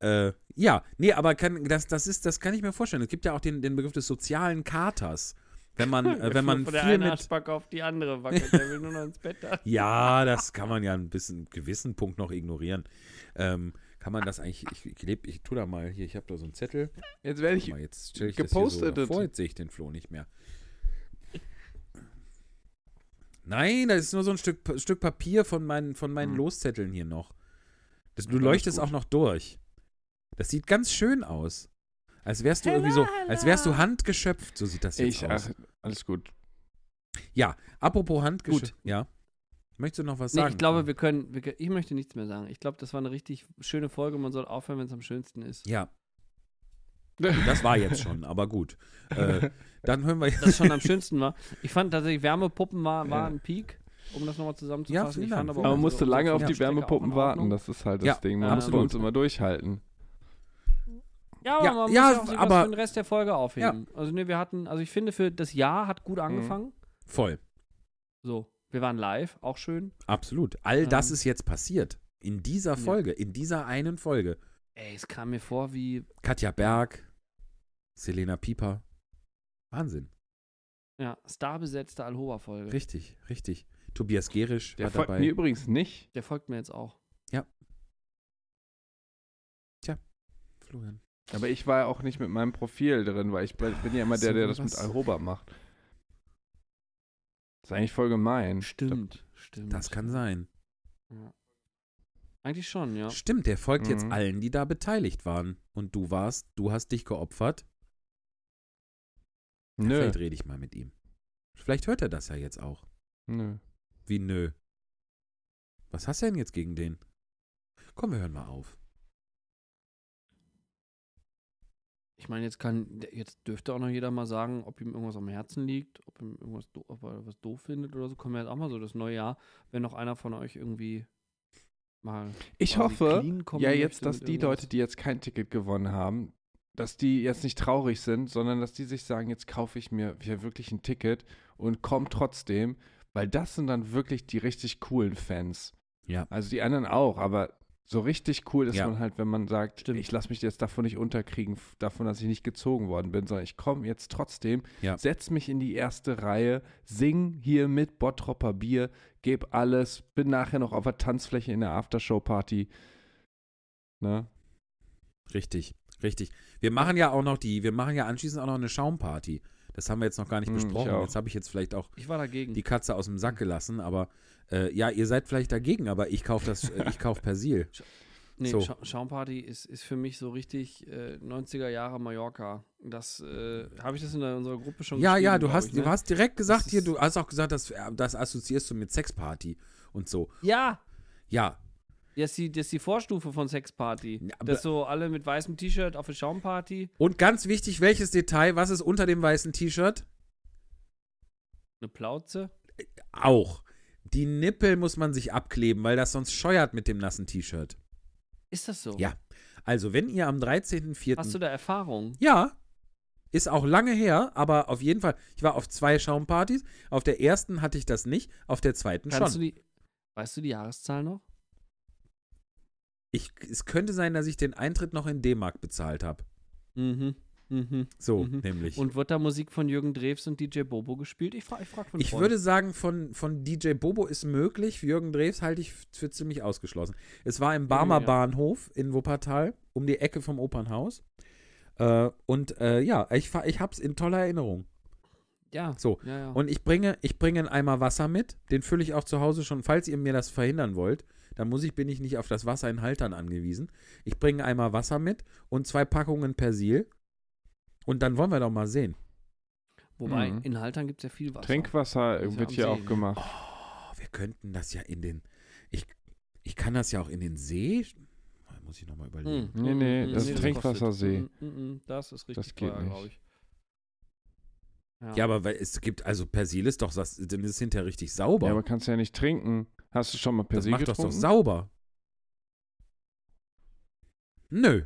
Äh, ja, nee, aber kann, das, das, ist, das kann ich mir vorstellen. Es gibt ja auch den, den Begriff des sozialen Katers. Wenn man, *laughs* äh, wenn man Von der viel einen mit. Auf die andere wackelt, der will nur noch ins Bett. Ja, *laughs* das kann man ja ein bisschen, gewissen Punkt noch ignorieren. Ähm, kann man das eigentlich, ich, ich, leb, ich tu da mal hier, ich habe da so einen Zettel. Jetzt werde ich mal, jetzt ich das hier so gepostet. vor, jetzt sehe ich den Flo nicht mehr. Nein, das ist nur so ein Stück, Stück Papier von meinen, von meinen Hm. Loszetteln hier noch. Das, du Alles leuchtest auch noch durch. Das sieht ganz schön aus. Als wärst du irgendwie so, als wärst du handgeschöpft, so sieht das jetzt Ich, aus. ach, alles gut. Ja, apropos handgeschöpft. Gut. Ja. Möchtest du noch was Nee, sagen? ich glaube, wir können, wir, können- ich möchte nichts mehr sagen. Ich glaube, das war eine richtig schöne Folge. Man soll aufhören, wenn es am schönsten ist. Ja. *laughs* Das war jetzt schon, aber gut. Äh, *laughs* dann hören wir jetzt. Das schon *laughs* am schönsten war. Ich fand tatsächlich, Wärmepuppen war, war Ja. ein Peak, um das nochmal Ja, zusammenzufassen. vielen ich fand Aber man musste so- lange auf die Wärmepuppen warten. Das ist halt das Ja, Ding. Man ja, muss bei absolut. uns immer durchhalten. Ja, aber Ja, man ja, muss ja auch aber- was für den Rest der Folge aufheben. Also ne, wir hatten, also ich finde für das Jahr hat Mhm. gut angefangen. Voll. So, wir waren live, auch schön. Absolut. All das Ähm. ist jetzt passiert. In dieser Folge, in dieser einen Folge. Ey, es kam mir vor wie, Katja Berg, Selena Pieper. Wahnsinn. ja, starbesetzte Alhoba-Folge. Richtig, richtig. Tobias Gerisch Der war folgt dabei. mir übrigens nicht. Der folgt mir jetzt auch. Florian. Aber ich war ja auch nicht mit meinem Profil drin, weil ich bin ja immer der, der das mit Alhoba macht. Das ist eigentlich voll gemein. Stimmt, stimmt. Das kann sein. Ja. Eigentlich schon, ja. Stimmt, der folgt jetzt Mhm. allen, die da beteiligt waren. Und du warst, du hast dich geopfert. Ja, Nö. Vielleicht rede ich mal mit ihm. Vielleicht hört er das ja jetzt auch. Nö. Wie nö. Was hast du denn jetzt gegen den? Komm, wir hören mal auf. Ich meine, jetzt kann, jetzt dürfte auch noch jeder mal sagen, ob ihm irgendwas am Herzen liegt, ob ihm irgendwas, do- ob er was doof findet oder so. Kommen wir jetzt auch mal so das neue Jahr, wenn noch einer von euch irgendwie mal. Ich hoffe, ja, jetzt, dass die. Leute, die jetzt kein Ticket gewonnen haben, dass die jetzt nicht traurig sind, sondern dass die sich sagen, jetzt kaufe ich mir hier wirklich ein Ticket und komme trotzdem, weil das sind dann wirklich die richtig coolen Fans. Ja. Also die anderen auch, aber so richtig cool ist Ja. man halt, wenn man sagt, Stimmt. ich lasse mich jetzt davon nicht unterkriegen, davon, dass ich nicht gezogen worden bin, sondern ich komme jetzt trotzdem, Ja. setz mich in die erste Reihe, sing hier mit Bottropper Bier, gebe alles, bin nachher noch auf der Tanzfläche in der Aftershow-Party. Ne? Richtig, richtig. Wir machen ja auch noch die, wir machen ja anschließend auch noch eine Schaumparty. Das haben wir jetzt noch gar nicht Hm, besprochen. Jetzt habe ich jetzt vielleicht auch Ich war dagegen. die Katze aus dem Sack gelassen, aber äh, ja, ihr seid vielleicht dagegen, aber ich kaufe das, äh, ich kaufe Persil. *laughs* Nee, So. Scha Schaumparty ist, ist für mich so richtig äh, 90er Jahre Mallorca. Das äh, habe ich das in unserer Gruppe schon Ja, ja, geschrieben, du hast, ich, ne? du hast direkt gesagt Das hier, du hast auch gesagt, das, äh, das assoziierst du mit Sexparty und so. Ja, Ja, das ist, die, das ist die Vorstufe von Sexparty. Ja, das so alle mit weißem T-Shirt auf der Schaumparty. und ganz wichtig, welches Detail, was ist unter dem weißen T-Shirt? Eine Plauze. Auch. Die Nippel muss man sich abkleben, weil das sonst scheuert mit dem nassen T-Shirt. Ist das so? Ja. Also, wenn ihr am 13.04. Hast du da Erfahrung? Ja. Ist auch lange her, aber auf jeden Fall. Ich war auf zwei Schaumpartys. Auf der ersten hatte ich das nicht, auf der zweiten Kannst schon. du die, weißt du die Jahreszahl noch? Ich, es könnte sein, dass ich den Eintritt noch in D-Mark bezahlt habe. Mhm. Mhm. So, Mhm. nämlich. Und wird da Musik von Jürgen Drews und DJ Bobo gespielt? Ich frage ich frag einen ich Freund. würde sagen, von, von DJ Bobo ist möglich. Jürgen Drews halte ich für ziemlich ausgeschlossen. Es war im Barmer ja. Bahnhof in Wuppertal, um die Ecke vom Opernhaus. Äh, und äh, ja, ich, ich habe es in toller Erinnerung. Ja. So, Ja, ja. Und ich bringe, ich bringe einen Eimer Wasser mit. Den fülle ich auch zu Hause schon, falls ihr mir das verhindern wollt. Dann muss ich, bin ich nicht auf das Wasser in Haltern angewiesen. Ich bringe einen Eimer Wasser mit und zwei Packungen Persil. Und dann wollen wir doch mal sehen. Wobei, Mhm. in Haltern gibt es ja viel Wasser. Trinkwasser Ist ja wird hier See, auch gemacht. Oh, wir könnten das ja in den. Ich, ich kann das ja auch in den See. Muss ich nochmal überlegen. Hm, Nee, nee, hm, das ist Trinkwassersee. kostet. Hm, hm, hm, Das ist richtig Das geht teuer, nicht. glaube ich. Ja, aber weil es gibt, also Persil ist doch, das, dann ist es hinterher richtig sauber. Ja, aber kannst ja nicht trinken. Hast du schon mal das Persil macht doch getrunken? doch sauber. Nö.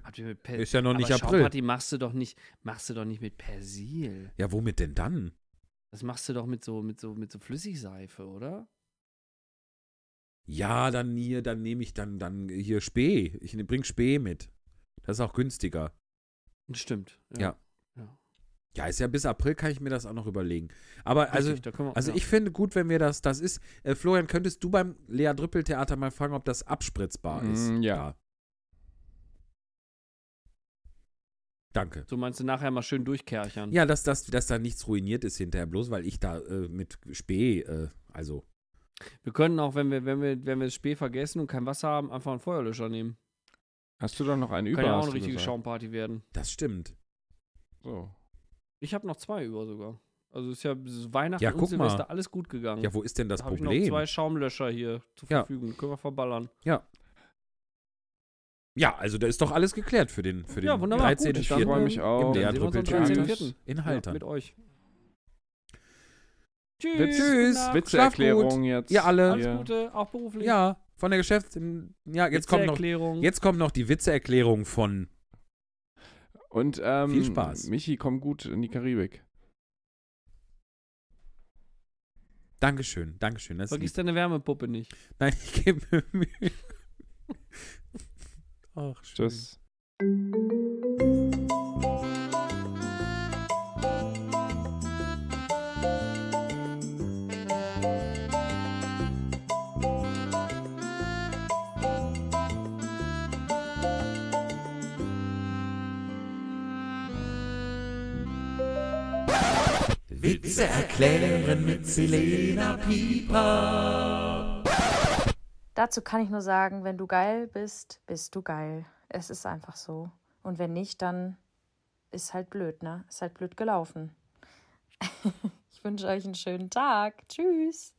Ist ja noch nicht aber April. Schaumparty machst du doch nicht, machst du doch nicht mit Persil. Ja, womit denn dann? Das machst du doch mit so, mit so, mit so Flüssigseife, oder? Ja, dann hier, dann nehme ich dann, dann hier Spee. Ich bring Spee mit. Das ist auch günstiger. Stimmt. Ja. ja. Ja, ist ja bis April kann ich mir das auch noch überlegen. Aber also, Richtig, wir, also ja. ich finde gut, wenn wir das, das ist, äh, Florian, könntest du beim Lea Drüppel Theater mal fragen, ob das abspritzbar ist? Mm, ja. Da. Danke. So meinst du nachher mal schön durchkerchern. Ja, dass, dass, dass da nichts ruiniert ist hinterher, bloß weil ich da äh, mit Spee, äh, also, Wir können auch, wenn wir, wenn wir, wenn wir das Spee vergessen und kein Wasser haben, einfach einen Feuerlöscher nehmen. Hast du da noch einen über? Kann ja auch eine richtige? Schaumparty werden. das stimmt. So. Ich habe noch zwei über sogar. Also ist ja Weihnachten Ja, und Silvester mal. alles gut gegangen. Ja, wo ist denn das da habe ich noch Problem? zwei Schaumlöscher hier zur Ja. Verfügung. Können wir verballern. Ja, also da ist doch alles geklärt für den, für den Ja, wunderbar, gut. 13. Ich Ich freue mich im auch. Lea Dann sehen wir uns Drüppel am Theater 13.04.. in Ja, Haltern. mit euch. Witz- Tschüss. Tschüss. gute Nacht. Witzeerklärung jetzt. Ihr alle. Alles. Gute, auch beruflich. ja, von der Geschäfts... Ja, jetzt kommt noch, Witzeerklärung. jetzt kommt noch die Witzeerklärung von Und ähm, Viel Spaß. Michi, komm gut in die Karibik. Dankeschön, Dankeschön. Das ist Vergiss deine Wärmepuppe nicht. Nein, ich gebe mir Mühe. Ach, schön. Tschüss. Witze erklären mit Selena Pieper. Dazu kann ich nur sagen, wenn du geil bist, bist du geil. Es ist einfach so. Und wenn nicht, dann ist halt blöd, ne? Ist halt blöd gelaufen. *laughs* ich wünsche euch einen schönen Tag. Tschüss.